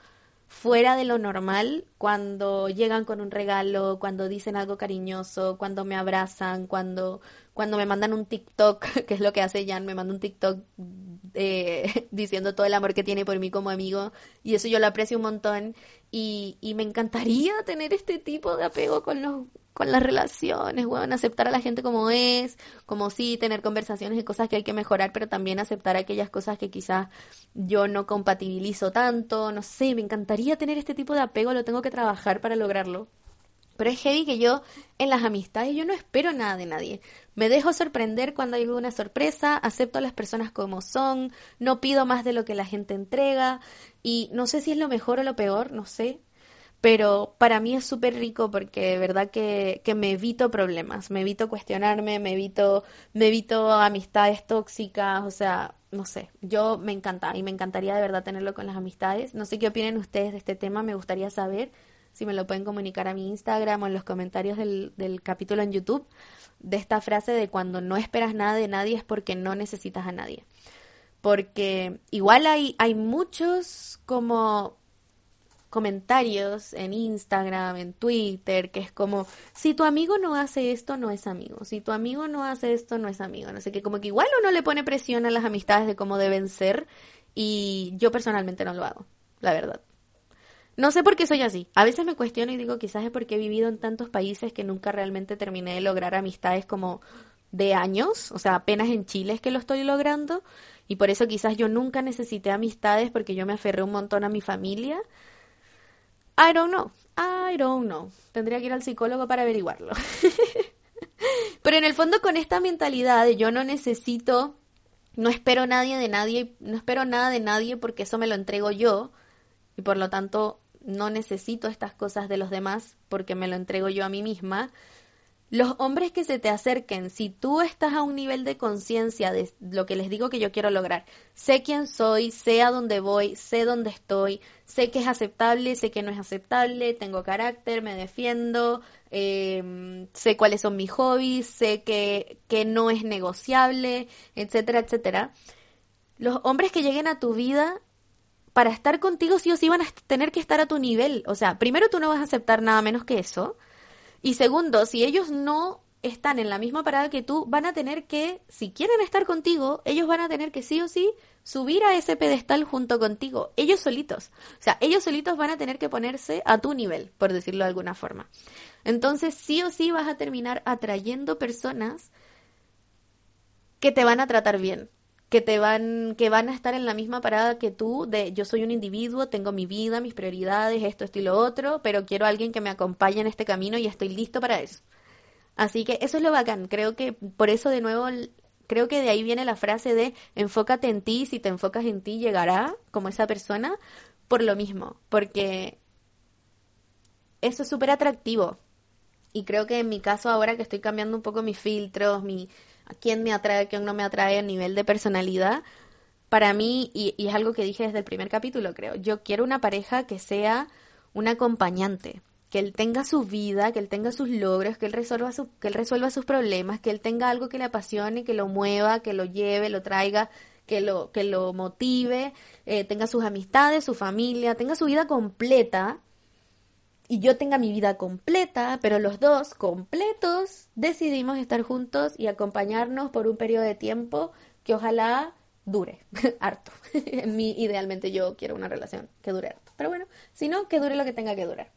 fuera de lo normal, cuando llegan con un regalo, cuando dicen algo cariñoso, cuando me abrazan, cuando cuando me mandan un TikTok, que es lo que hace Jan, me manda un TikTok eh, diciendo todo el amor que tiene por mí como amigo, y eso yo lo aprecio un montón, y, y me encantaría tener este tipo de apego con los con las relaciones, bueno, aceptar a la gente como es, como sí, tener conversaciones y cosas que hay que mejorar, pero también aceptar aquellas cosas que quizás yo no compatibilizo tanto, no sé, me encantaría tener este tipo de apego, lo tengo que trabajar para lograrlo. Pero es heavy que yo en las amistades yo no espero nada de nadie. Me dejo sorprender cuando hay una sorpresa, acepto a las personas como son, no pido más de lo que la gente entrega y no sé si es lo mejor o lo peor, no sé. Pero para mí es súper rico porque de verdad que, que, me evito problemas, me evito cuestionarme, me evito, me evito amistades tóxicas, o sea, no sé, yo me encanta y me encantaría de verdad tenerlo con las amistades. No sé qué opinen ustedes de este tema, me gustaría saber si me lo pueden comunicar a mi Instagram o en los comentarios del, del capítulo en YouTube, de esta frase de cuando no esperas nada de nadie es porque no necesitas a nadie. Porque igual hay, hay muchos como comentarios en Instagram, en Twitter, que es como, si tu amigo no hace esto, no es amigo, si tu amigo no hace esto, no es amigo, no sé qué, como que igual uno le pone presión a las amistades de cómo deben ser y yo personalmente no lo hago, la verdad. No sé por qué soy así. A veces me cuestiono y digo, quizás es porque he vivido en tantos países que nunca realmente terminé de lograr amistades como de años, o sea, apenas en Chile es que lo estoy logrando y por eso quizás yo nunca necesité amistades porque yo me aferré un montón a mi familia. I don't know. I don't know. Tendría que ir al psicólogo para averiguarlo. Pero en el fondo con esta mentalidad de yo no necesito, no espero nadie de nadie, no espero nada de nadie porque eso me lo entrego yo y por lo tanto no necesito estas cosas de los demás porque me lo entrego yo a mí misma. Los hombres que se te acerquen, si tú estás a un nivel de conciencia de lo que les digo que yo quiero lograr, sé quién soy, sé a dónde voy, sé dónde estoy, sé que es aceptable, sé que no es aceptable, tengo carácter, me defiendo, em, sé cuáles son mis hobbies, sé que, que no es negociable, etcétera, etcétera. Los hombres que lleguen a tu vida para estar contigo sí o sí van a tener que estar a tu nivel. O sea, primero tú no vas a aceptar nada menos que eso. Y segundo, si ellos no están en la misma parada que tú, van a tener que, si quieren estar contigo, ellos van a tener que sí o sí subir a ese pedestal junto contigo, ellos solitos. O sea, ellos solitos van a tener que ponerse a tu nivel, por decirlo de alguna forma. Entonces, sí o sí vas a terminar atrayendo personas que te van a tratar bien, que te van, que van a estar en la misma parada que tú, de yo soy un individuo, tengo mi vida, mis prioridades, esto, esto y lo otro, pero quiero a alguien que me acompañe en este camino y estoy listo para eso. Así que eso es lo bacán. Creo que por eso de nuevo, creo que de ahí viene la frase de enfócate en ti, si te enfocas en ti llegará como esa persona, por lo mismo, porque eso es súper atractivo. Y creo que en mi caso ahora que estoy cambiando un poco mis filtros, mi, a quién me atrae, a quién no me atrae a nivel de personalidad. Para mí, y, es algo que dije desde el primer capítulo, creo, yo quiero una pareja que sea un acompañante, que él tenga su vida, que él tenga sus logros, que él resuelva, su, que él resuelva sus problemas, que él tenga algo que le apasione, que lo mueva, que lo lleve, lo traiga, que lo, que lo motive, eh, tenga sus amistades, su familia, tenga su vida completa y yo tenga mi vida completa, pero los dos completos decidimos estar juntos y acompañarnos por un periodo de tiempo que ojalá dure harto. en mí, idealmente yo quiero una relación que dure harto. Pero bueno, si no, que dure lo que tenga que durar.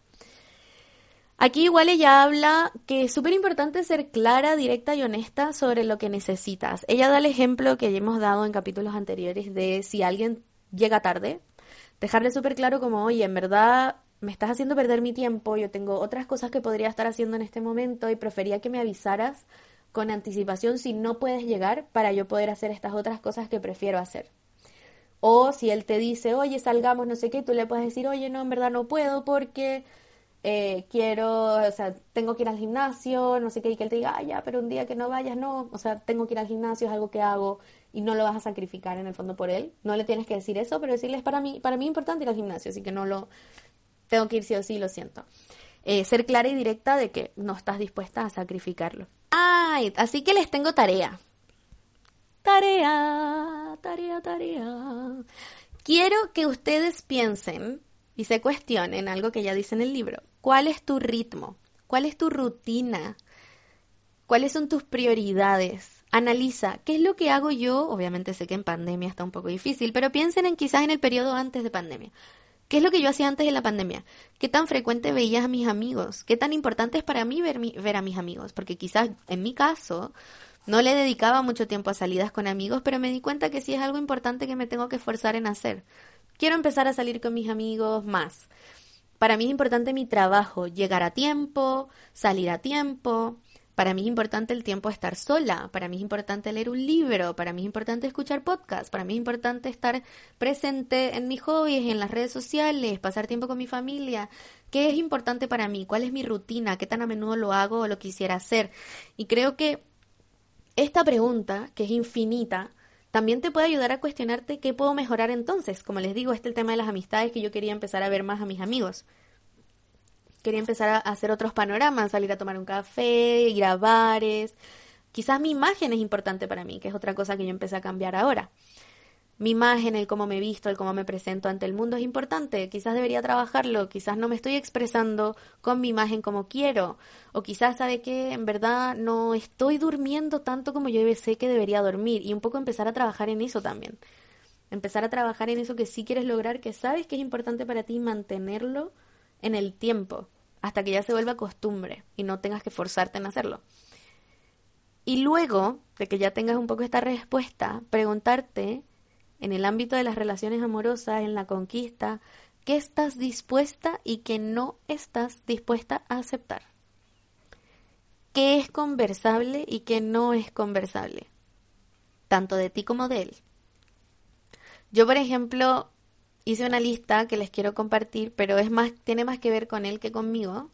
Aquí igual ella habla que es súper importante ser clara, directa y honesta sobre lo que necesitas. Ella da el ejemplo que ya hemos dado en capítulos anteriores de si alguien llega tarde, dejarle súper claro como, oye, en verdad me estás haciendo perder mi tiempo, yo tengo otras cosas que podría estar haciendo en este momento y prefería que me avisaras con anticipación si no puedes llegar para yo poder hacer estas otras cosas que prefiero hacer. O si él te dice, oye, salgamos, no sé qué, tú le puedes decir, oye, no, en verdad no puedo porque eh, quiero, o sea, tengo que ir al gimnasio, no sé qué, y que él te diga, ah, ya, pero un día que no vayas, no, o sea, tengo que ir al gimnasio, es algo que hago y no lo vas a sacrificar en el fondo por él. No le tienes que decir eso, pero decirle, es para mí, para mí importante ir al gimnasio, así que no lo, tengo que ir sí o sí, lo siento. Eh, ser clara y directa de que no estás dispuesta a sacrificarlo. Ay, así que les tengo tarea. Tarea, tarea, tarea. Quiero que ustedes piensen y se cuestionen algo que ya dice en el libro. ¿Cuál es tu ritmo? ¿Cuál es tu rutina? ¿Cuáles son tus prioridades? Analiza, ¿qué es lo que hago yo? Obviamente sé que en pandemia está un poco difícil, pero piensen en quizás en el periodo antes de pandemia. ¿Qué es lo que yo hacía antes de la pandemia? ¿Qué tan frecuente veías a mis amigos? ¿Qué tan importante es para mí ver, ver a mis amigos? Porque quizás en mi caso no le dedicaba mucho tiempo a salidas con amigos, pero me di cuenta que sí es algo importante que me tengo que esforzar en hacer. Quiero empezar a salir con mis amigos más. Para mí es importante mi trabajo, llegar a tiempo, salir a tiempo. Para mí es importante el tiempo estar sola, para mí es importante leer un libro, para mí es importante escuchar podcasts, para mí es importante estar presente en mis hobbies, en las redes sociales, pasar tiempo con mi familia. ¿Qué es importante para mí? ¿Cuál es mi rutina? ¿Qué tan a menudo lo hago o lo quisiera hacer? Y creo que esta pregunta, que es infinita, también te puede ayudar a cuestionarte qué puedo mejorar entonces. Como les digo, este es el tema de las amistades que yo quería empezar a ver más a mis amigos. Quería empezar a hacer otros panoramas, salir a tomar un café, ir a bares. Quizás mi imagen es importante para mí, que es otra cosa que yo empecé a cambiar ahora mi imagen, el cómo me visto, el cómo me presento ante el mundo es importante. Quizás debería trabajarlo, quizás no me estoy expresando con mi imagen como quiero, o quizás sabe que en verdad no estoy durmiendo tanto como yo sé que debería dormir y un poco empezar a trabajar en eso también. Empezar a trabajar en eso que sí quieres lograr, que sabes que es importante para ti mantenerlo en el tiempo, hasta que ya se vuelva costumbre y no tengas que forzarte en hacerlo. Y luego de que ya tengas un poco esta respuesta, preguntarte en el ámbito de las relaciones amorosas, en la conquista, qué estás dispuesta y qué no estás dispuesta a aceptar. ¿Qué es conversable y qué no es conversable? Tanto de ti como de él. Yo, por ejemplo, hice una lista que les quiero compartir, pero es más, tiene más que ver con él que conmigo.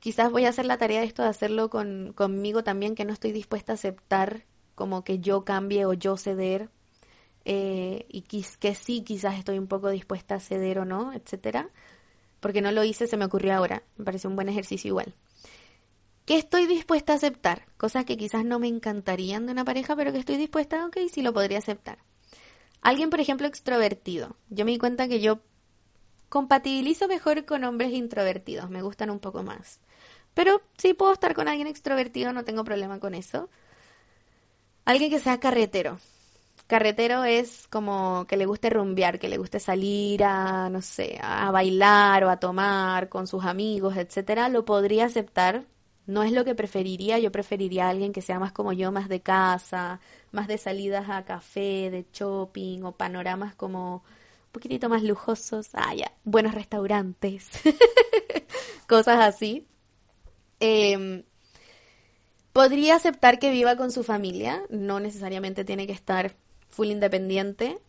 Quizás voy a hacer la tarea de esto de hacerlo con, conmigo también, que no estoy dispuesta a aceptar como que yo cambie o yo ceder eh, y que sí, quizás estoy un poco dispuesta a ceder o no, etcétera, porque no lo hice, se me ocurrió ahora, me parece un buen ejercicio igual. ¿Qué estoy dispuesta a aceptar? Cosas que quizás no me encantarían de una pareja, pero que estoy dispuesta, ok, sí lo podría aceptar. Alguien, por ejemplo, extrovertido. Yo me di cuenta que yo compatibilizo mejor con hombres introvertidos, me gustan un poco más. Pero sí puedo estar con alguien extrovertido, no tengo problema con eso. Alguien que sea carretero. Carretero es como que le guste rumbear, que le guste salir a, no sé, a bailar o a tomar con sus amigos, etcétera, lo podría aceptar. No es lo que preferiría, yo preferiría a alguien que sea más como yo, más de casa, más de salidas a café, de shopping o panoramas como un poquitito más lujosos. Ah, ya, buenos restaurantes, cosas así. Em, podría aceptar que viva con su familia, no necesariamente tiene que estar full independiente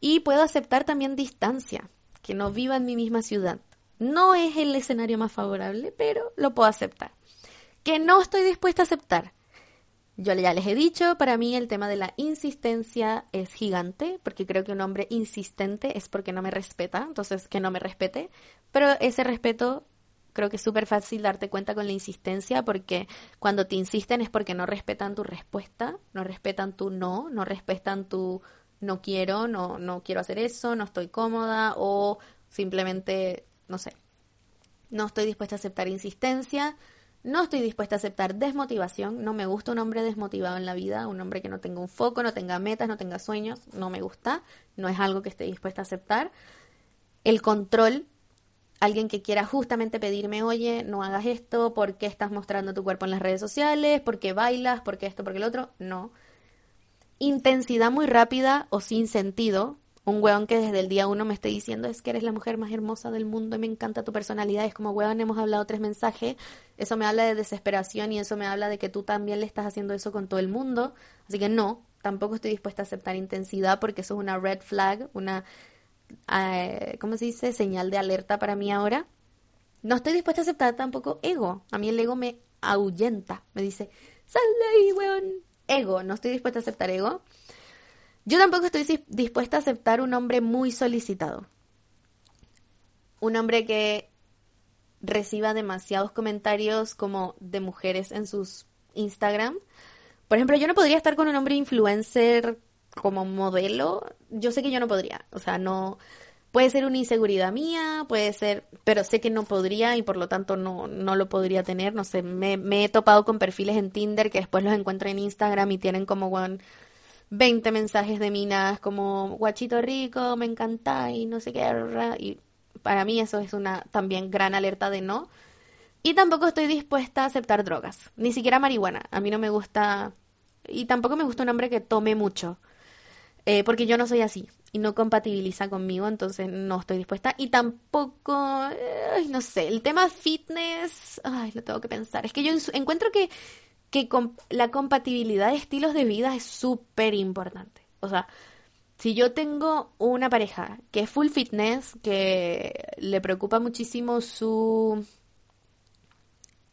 y puedo aceptar también distancia, que no viva en mi misma ciudad. No es el escenario más favorable, pero lo puedo aceptar. Que no estoy dispuesta a aceptar. Yo ya les he dicho, para mí el tema de la insistencia es gigante, porque creo que un hombre insistente es porque no me respeta, entonces que no me respete, pero ese respeto creo que es súper fácil darte cuenta con la insistencia porque cuando te insisten es porque no respetan tu respuesta, no respetan tu no, no respetan tu no quiero, no, no quiero hacer eso, no estoy cómoda o simplemente, no sé, no estoy dispuesta a aceptar insistencia, no estoy dispuesta a aceptar desmotivación, no me gusta un hombre desmotivado en la vida, un hombre que no tenga un foco, no tenga metas, no tenga sueños, no me gusta, no es algo que esté dispuesta a aceptar. El control, alguien que quiera justamente pedirme, oye, no hagas esto, ¿por qué estás mostrando tu cuerpo en las redes sociales? ¿Por qué bailas? ¿Por qué esto? ¿Por qué el otro? No. Intensidad muy rápida o sin sentido, un weón que desde el día uno me esté diciendo es que eres la mujer más hermosa del mundo y me encanta tu personalidad. Es como, weón, hemos hablado tres mensajes. Eso me habla de desesperación y eso me habla de que tú también le estás haciendo eso con todo el mundo. Así que no, tampoco estoy dispuesta a aceptar intensidad porque eso es una red flag, una, eh, ¿cómo se dice? Señal de alerta para mí ahora. No estoy dispuesta a aceptar tampoco ego. A mí el ego me ahuyenta. Me dice, sal de ahí, weón. Ego, no estoy dispuesta a aceptar ego. Yo tampoco estoy dispuesta a aceptar un hombre muy solicitado. Un hombre que reciba demasiados comentarios como de mujeres en sus Instagram. Por ejemplo, yo no podría estar con un hombre influencer como modelo. Yo sé que yo no podría. O sea, no. Puede ser una inseguridad mía, puede ser, pero sé que no podría y por lo tanto no, no lo podría tener. No sé, me, me he topado con perfiles en Tinder que después los encuentro en Instagram y tienen como one, 20 mensajes de minas como guachito rico, me encanta y no sé qué. Y para mí eso es una también gran alerta de no. Y tampoco estoy dispuesta a aceptar drogas, ni siquiera marihuana. A mí no me gusta. Y tampoco me gusta un hombre que tome mucho. Eh, porque yo no soy así y no compatibiliza conmigo, entonces no estoy dispuesta. Y tampoco, ay, no sé, el tema fitness, ay, lo tengo que pensar. Es que yo encuentro que que la compatibilidad de estilos de vida es súper importante. O sea, si yo tengo una pareja que es full fitness, que le preocupa muchísimo su...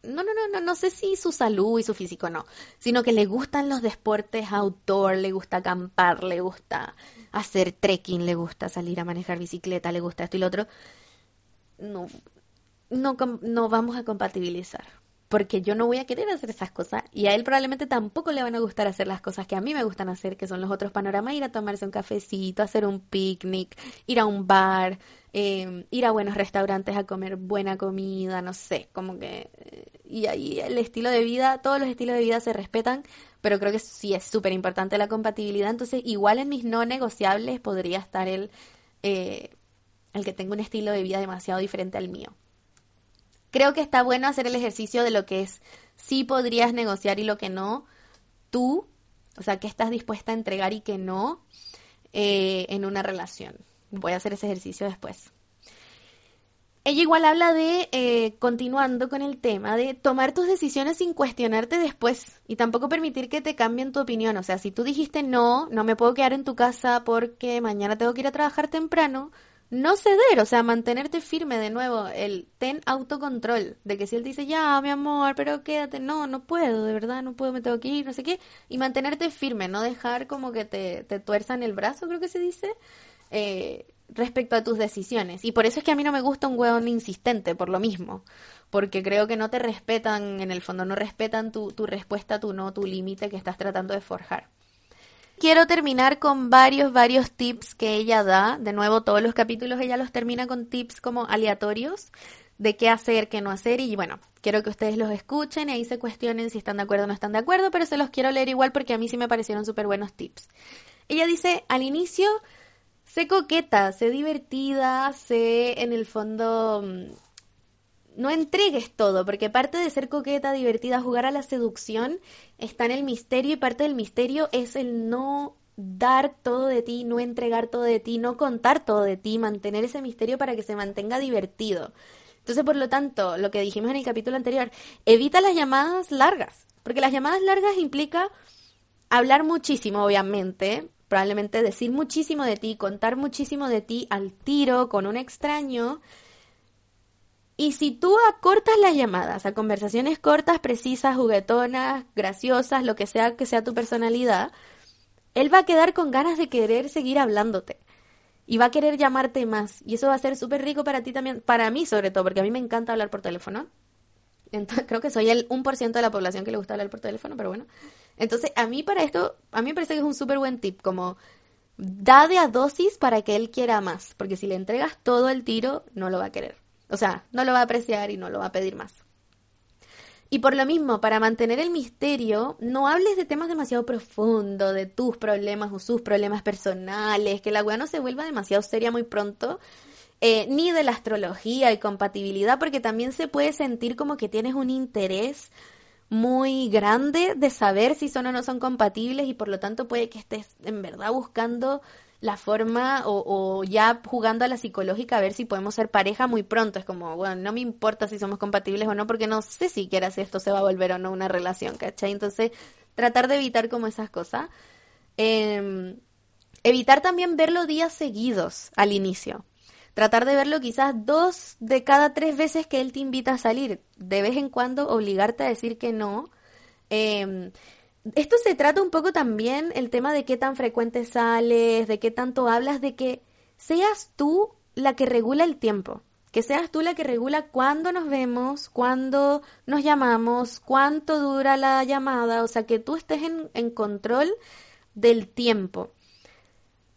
No, no, no, no, no sé si su salud y su físico no, sino que le gustan los deportes outdoor, le gusta acampar, le gusta hacer trekking, le gusta salir a manejar bicicleta, le gusta esto y lo otro. No, no, no vamos a compatibilizar porque yo no voy a querer hacer esas cosas y a él probablemente tampoco le van a gustar hacer las cosas que a mí me gustan hacer, que son los otros panoramas, ir a tomarse un cafecito, hacer un picnic, ir a un bar, em, ir a buenos restaurantes a comer buena comida, no sé, como que... Eh, y ahí el estilo de vida, todos los estilos de vida se respetan, pero creo que sí es súper importante la compatibilidad, entonces igual en mis no negociables podría estar el, eh, el que tenga un estilo de vida demasiado diferente al mío. Creo que está bueno hacer el ejercicio de lo que es sí podrías negociar y lo que no. Tú, o sea, que estás dispuesta a entregar y que no eh, en una relación. Voy a hacer ese ejercicio después. Ella igual habla de, eh, continuando con el tema, de tomar tus decisiones sin cuestionarte después y tampoco permitir que te cambien tu opinión. O sea, si tú dijiste no, no me puedo quedar en tu casa porque mañana tengo que ir a trabajar temprano, no ceder, o sea, mantenerte firme de nuevo, el ten autocontrol, de que si él dice, ya, mi amor, pero quédate, no, no puedo, de verdad, no puedo, me tengo que ir, no sé qué, y mantenerte firme, no dejar como que te, te tuerzan el brazo, creo que se dice, eh, respecto a tus decisiones. Y por eso es que a mí no me gusta un hueón insistente, por lo mismo, porque creo que no te respetan, en el fondo, no respetan tu, tu respuesta, tu no, tu límite que estás tratando de forjar. Quiero terminar con varios, varios tips que ella da. De nuevo, todos los capítulos ella los termina con tips como aleatorios de qué hacer, qué no hacer. Y bueno, quiero que ustedes los escuchen y ahí se cuestionen si están de acuerdo o no están de acuerdo, pero se los quiero leer igual porque a mí sí me parecieron súper buenos tips. Ella dice, al inicio, sé coqueta, sé divertida, sé en el fondo mm, no entregues todo, porque parte de ser coqueta, divertida, jugar a la seducción está en el misterio y parte del misterio es el no dar todo de ti, no entregar todo de ti, no contar todo de ti, mantener ese misterio para que se mantenga divertido. Entonces, por lo tanto, lo que dijimos en el capítulo anterior, evita las llamadas largas, porque las llamadas largas implica hablar muchísimo, obviamente, probablemente decir muchísimo de ti, contar muchísimo de ti al tiro con un extraño, y si tú acortas las llamadas a conversaciones cortas, precisas, juguetonas, graciosas, lo que sea que sea tu personalidad, él va a quedar con ganas de querer seguir hablándote. Y va a querer llamarte más. Y eso va a ser súper rico para ti también, para mí sobre todo, porque a mí me encanta hablar por teléfono. Entonces, creo que soy el 1% de la población que le gusta hablar por teléfono, pero bueno. Entonces, a mí para esto, a mí me parece que es un súper buen tip, como da de a dosis para que él quiera más, porque si le entregas todo el tiro, no lo va a querer. O sea, no lo va a apreciar y no lo va a pedir más. Y por lo mismo, para mantener el misterio, no hables de temas demasiado profundos, de tus problemas o sus problemas personales, que la weá no se vuelva demasiado seria muy pronto, eh, ni de la astrología y compatibilidad, porque también se puede sentir como que tienes un interés muy grande de saber si son o no son compatibles y por lo tanto puede que estés en verdad buscando la forma o, ya jugando a la psicológica a ver si podemos ser pareja muy pronto. Es como, bueno, no me importa si somos compatibles o no, porque no sé siquiera si esto se va a volver o no una relación, ¿cachai? Entonces, tratar de evitar como esas cosas. Em, evitar también verlo días seguidos al inicio. Tratar de verlo quizás dos de cada tres veces que él te invita a salir. De vez en cuando obligarte a decir que no. Em, esto se trata un poco también el tema de qué tan frecuente sales, de qué tanto hablas, de que seas tú la que regula el tiempo, que seas tú la que regula cuándo nos vemos, cuándo nos llamamos, cuánto dura la llamada, o sea, que tú estés en, en control del tiempo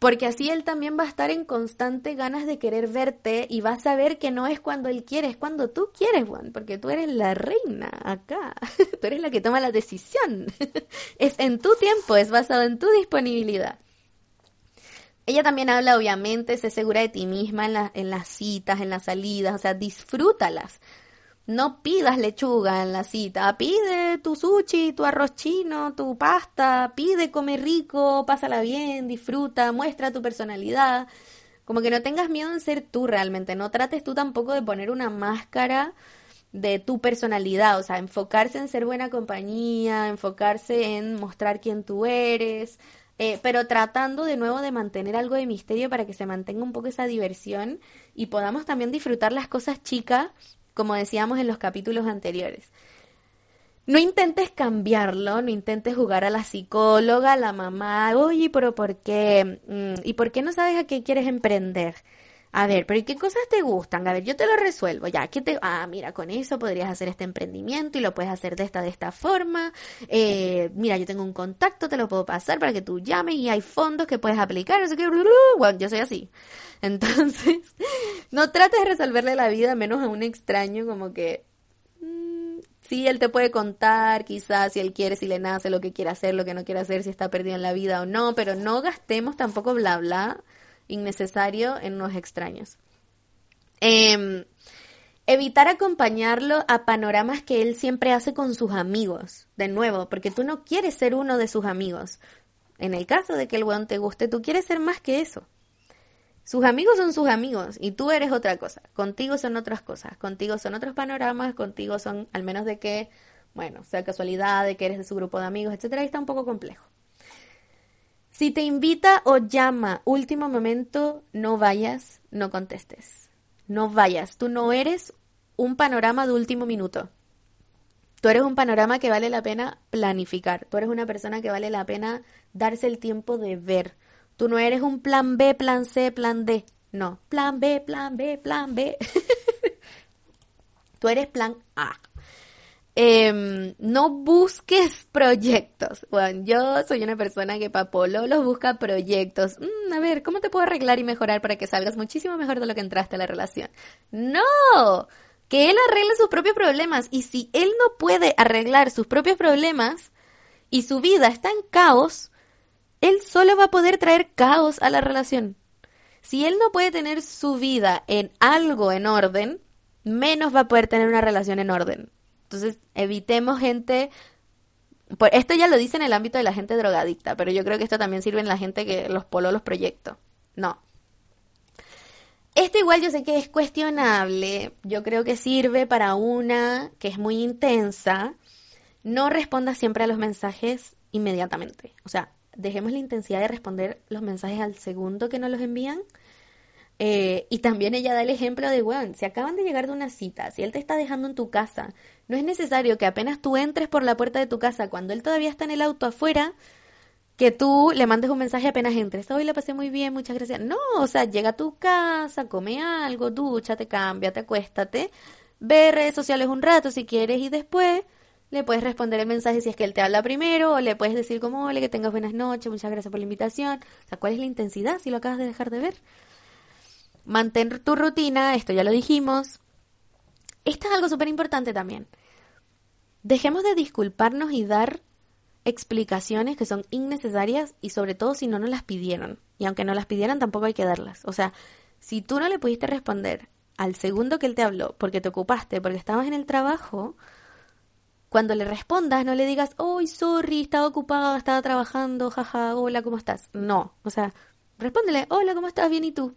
porque así él también va a estar en constante ganas de querer verte y va a saber que no es cuando él quiere, es cuando tú quieres, Juan, porque tú eres la reina acá, tú eres la que toma la decisión, es en tu tiempo, es basado en tu disponibilidad. Ella también habla, obviamente, se segura de ti misma en, en las citas, en las salidas, o sea, disfrútalas. No pidas lechuga en la cita, pide tu sushi, tu arroz chino, tu pasta, pide comer rico, pásala bien, disfruta, muestra tu personalidad. Como que no tengas miedo en ser tú realmente, no trates tú tampoco de poner una máscara de tu personalidad, o sea, enfocarse en ser buena compañía, enfocarse en mostrar quién tú eres, eh, pero tratando de nuevo de mantener algo de misterio para que se mantenga un poco esa diversión y podamos también disfrutar las cosas chicas como decíamos en los capítulos anteriores. No intentes cambiarlo, no intentes jugar a la psicóloga, a la mamá, oye, pero ¿por qué? Mm, ¿Y por qué no sabes a qué quieres emprender? A ver, pero ¿qué cosas te gustan? A ver, yo te lo resuelvo. Ya, ¿qué te... Ah, mira, con eso podrías hacer este emprendimiento y lo puedes hacer de esta, de esta forma. Eh, mira, yo tengo un contacto, te lo puedo pasar para que tú llames y hay fondos que puedes aplicar. No que... Bueno, yo soy así. Entonces, no trates de resolverle la vida menos a un extraño como que... Mm, sí, él te puede contar, quizás, si él quiere, si le nace, lo que quiere hacer, lo que no quiere hacer, si está perdido en la vida o no, pero no gastemos tampoco bla bla innecesario en los extraños. Em, evitar acompañarlo a panoramas que él siempre hace con sus amigos, de nuevo, porque tú no quieres ser uno de sus amigos. En el caso de que el weón te guste, tú quieres ser más que eso. Sus amigos son sus amigos y tú eres otra cosa. Contigo son otras cosas. Contigo son otros panoramas. Contigo son, al menos de que, bueno, sea casualidad de que eres de su grupo de amigos, etcétera, y está un poco complejo. Si te invita o llama último momento, no vayas, no contestes. No vayas. Tú no eres un panorama de último minuto. Tú eres un panorama que vale la pena planificar. Tú eres una persona que vale la pena darse el tiempo de ver. Tú no eres un plan B, plan C, plan D. No, plan B, plan B, plan B. Tú eres plan A. Em, no busques proyectos. Bueno, yo soy una persona que para Polo los busca proyectos. Mm, a ver, ¿cómo te puedo arreglar y mejorar para que salgas muchísimo mejor de lo que entraste a la relación? No, que él arregle sus propios problemas. Y si él no puede arreglar sus propios problemas y su vida está en caos, él solo va a poder traer caos a la relación. Si él no puede tener su vida en algo en orden, menos va a poder tener una relación en orden. Entonces, evitemos gente pues esto ya lo dice en el ámbito de la gente drogadicta, pero yo creo que esto también sirve en la gente que los poló los proyectos. No. Esto igual yo sé que es cuestionable. Yo creo que sirve para una que es muy intensa. No responda siempre a los mensajes inmediatamente. O sea, dejemos la intensidad de responder los mensajes al segundo que nos los envían eh, y también ella da el ejemplo de, weón, si acaban de llegar de una cita, si él te está dejando en tu casa, no es necesario que apenas tú entres por la puerta de tu casa, cuando él todavía está en el auto afuera, que tú le mandes un mensaje apenas entres. Hoy la pasé muy bien, muchas gracias. No, o sea, llega a tu casa, come algo, dúchate, cámbiate, acuéstate, ve redes sociales un rato si quieres y después le puedes responder el mensaje si es que él te habla primero o le puedes decir como, hola, que tengas buenas noches, muchas gracias por la invitación. O sea, ¿cuál es la intensidad si lo acabas de dejar de ver? Mantén tu rutina, esto ya lo dijimos. Esto es algo súper importante también. Dejemos de disculparnos y dar explicaciones que son innecesarias y sobre todo si no nos las pidieron. Y aunque no las pidieran, tampoco hay que darlas. O sea, si tú no le pudiste responder al segundo que él te habló porque te ocupaste, porque estabas en el trabajo, cuando le respondas no le digas, oh, sorry, estaba ocupada, estaba trabajando, jaja, hola, ¿cómo estás? No, o sea, respóndele, hola, ¿cómo estás? Bien, ¿y tú?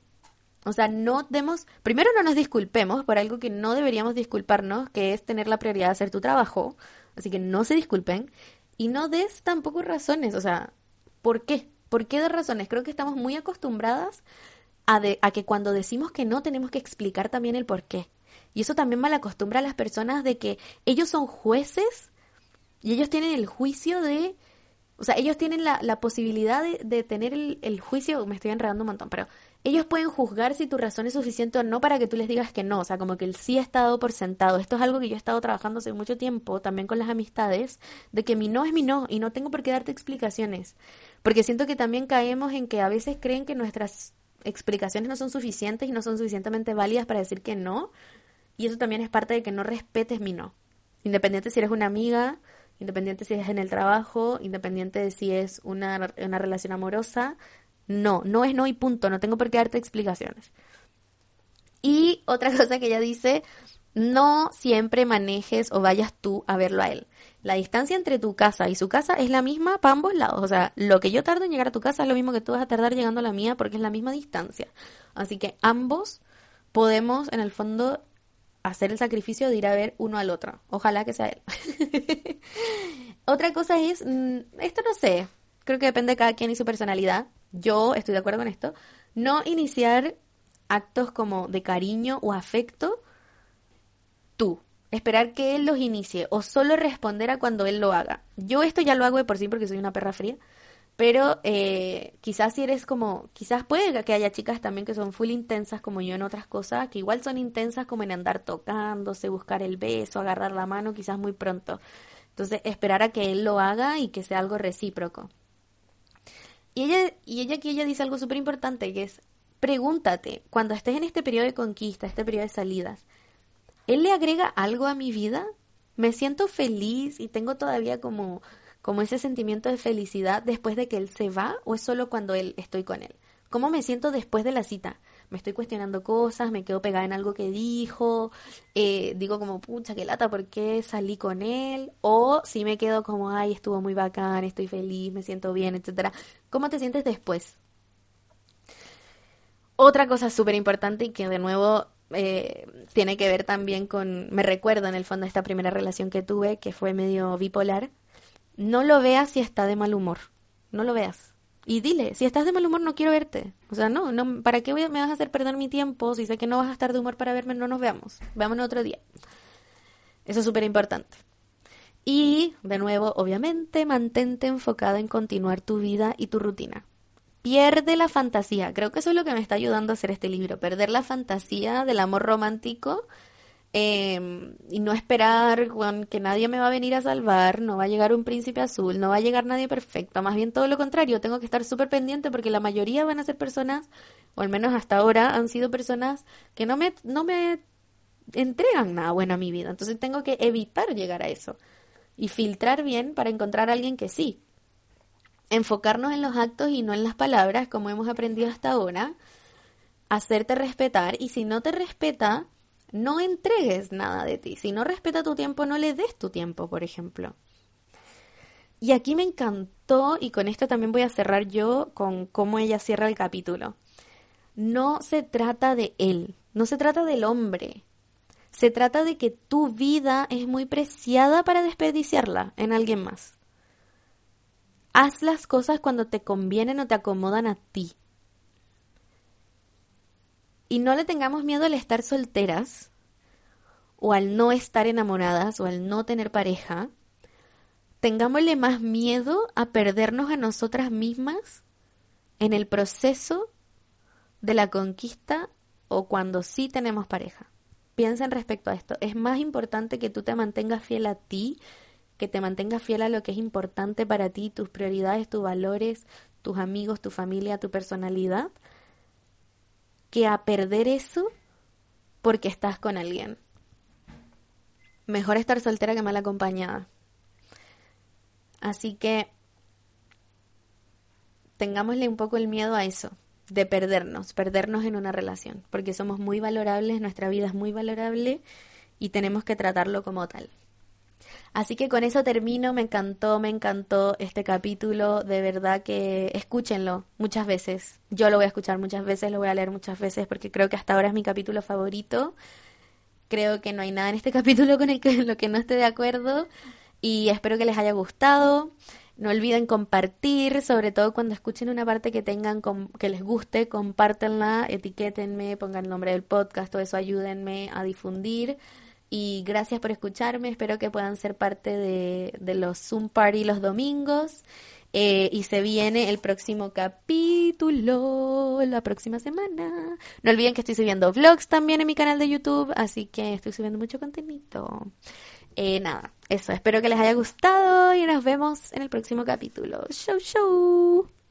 O sea, no demos, primero no nos disculpemos por algo que no deberíamos disculparnos, que es tener la prioridad de hacer tu trabajo, así que no se disculpen y no des tampoco razones, o sea, ¿por qué? ¿Por qué dar razones? Creo que estamos muy acostumbradas a, a que cuando decimos que no tenemos que explicar también el por qué. Y eso también mal acostumbra a las personas de que ellos son jueces y ellos tienen el juicio de... O sea, ellos tienen la, la posibilidad de, tener el, el, juicio, me estoy enredando un montón, pero ellos pueden juzgar si tu razón es suficiente o no para que tú les digas que no, o sea, como que el sí ha estado por sentado. Esto es algo que yo he estado trabajando hace mucho tiempo, también con las amistades, de que mi no es mi no y no tengo por qué darte explicaciones. Porque siento que también caemos en que a veces creen que nuestras explicaciones no son suficientes y no son suficientemente válidas para decir que no. Y eso también es parte de que no respetes mi no. Independiente si eres una amiga, independiente si es en el trabajo, independiente de si es una, una relación amorosa, no, no es no y punto, no tengo por qué darte explicaciones. Y otra cosa que ella dice, no siempre manejes o vayas tú a verlo a él. La distancia entre tu casa y su casa es la misma para ambos lados. O sea, lo que yo tardo en llegar a tu casa es lo mismo que tú vas a tardar llegando a la mía porque es la misma distancia. Así que ambos podemos, en el fondo, hacer el sacrificio de ir a ver uno al otro. Ojalá que sea él. Otra cosa es, mm, esto no sé, creo que depende de cada quien y su personalidad, yo estoy de acuerdo con esto, no iniciar actos como de cariño o afecto tú. Esperar que él los inicie o solo responder a cuando él lo haga. Yo esto ya lo hago de por sí porque soy una perra fría. Pero eh, quizás si eres como, quizás puede que haya chicas también que son full intensas como yo en otras cosas, que igual son intensas como en andar tocándose, buscar el beso, agarrar la mano, quizás muy pronto. Entonces, esperar a que él lo haga y que sea algo recíproco. Y ella, y ella aquí ella dice algo súper importante, que es, pregúntate, cuando estés en este periodo de conquista, este periodo de salidas, ¿él le agrega algo a mi vida? ¿Me siento feliz y tengo todavía como, como ese sentimiento de felicidad después de que él se va o es solo cuando él estoy con él? ¿Cómo me siento después de la cita? Me estoy cuestionando cosas, me quedo pegada en algo que dijo, eh, digo como, pucha, qué lata, ¿por qué salí con él? O si me quedo como, ay, estuvo muy bacán, estoy feliz, me siento bien, etcétera. ¿Cómo te sientes después? Otra cosa súper importante y que de nuevo eh, tiene que ver también con, me recuerdo en el fondo esta primera relación que tuve, que fue medio bipolar, no lo veas si está de mal humor, no lo veas y dile, si estás de mal humor no quiero verte. O sea, no, no ¿para qué me vas a hacer perder mi tiempo? Si sé que no vas a estar de humor para verme, no nos veamos. Veámonos otro día. Eso es súper importante. Y, de nuevo, obviamente, mantente enfocada en continuar tu vida y tu rutina. Pierde la fantasía. Creo que eso es lo que me está ayudando a hacer este libro. Perder la fantasía del amor romántico Em, y no esperar que nadie me va a venir a salvar, no va a llegar un príncipe azul, no va a llegar nadie perfecto, más bien todo lo contrario, tengo que estar súper pendiente porque la mayoría van a ser personas, o al menos hasta ahora han sido personas que no me, no me entregan nada bueno a mi vida, entonces tengo que evitar llegar a eso y filtrar bien para encontrar a alguien que sí. Enfocarnos en los actos y no en las palabras, como hemos aprendido hasta ahora, hacerte respetar y si no te respeta, no entregues nada de ti. Si no respeta tu tiempo, no le des tu tiempo, por ejemplo. Y aquí me encantó, y con esto también voy a cerrar yo con cómo ella cierra el capítulo. No se trata de él, no se trata del hombre. Se trata de que tu vida es muy preciada para desperdiciarla en alguien más. Haz las cosas cuando te convienen o te acomodan a ti y no le tengamos miedo al estar solteras o al no estar enamoradas o al no tener pareja. Tengámosle más miedo a perdernos a nosotras mismas en el proceso de la conquista o cuando sí tenemos pareja. Piensen respecto a esto. Es más importante que tú te mantengas fiel a ti, que te mantengas fiel a lo que es importante para ti, tus prioridades, tus valores, tus amigos, tu familia, tu personalidad, que a perder eso porque estás con alguien. mejor estar soltera que mal acompañada. Así que tengámosle un poco el miedo a eso, de perdernos, perdernos en una relación, porque somos muy valorables, nuestra vida es muy valorable y tenemos que tratarlo como tal. Así que con eso termino, me encantó, me encantó este capítulo, de verdad que escúchenlo muchas veces. Yo lo voy a escuchar muchas veces, lo voy a leer muchas veces porque creo que hasta ahora es mi capítulo favorito. Creo que no hay nada en este capítulo con el que lo que no esté de acuerdo y espero que les haya gustado. No olviden compartir, sobre todo cuando escuchen una parte que tengan que les guste, compártanla, etiquétenme, pongan el nombre del podcast, todo eso ayúdenme a difundir. Y gracias por escucharme, espero que puedan ser parte de, de los Zoom Party los domingos. Eh, y se viene el próximo capítulo la próxima semana. No olviden que estoy subiendo vlogs también en mi canal de YouTube, así que estoy subiendo mucho contenido. Eh, nada, eso. Espero que les haya gustado y nos vemos en el próximo capítulo. Show, show.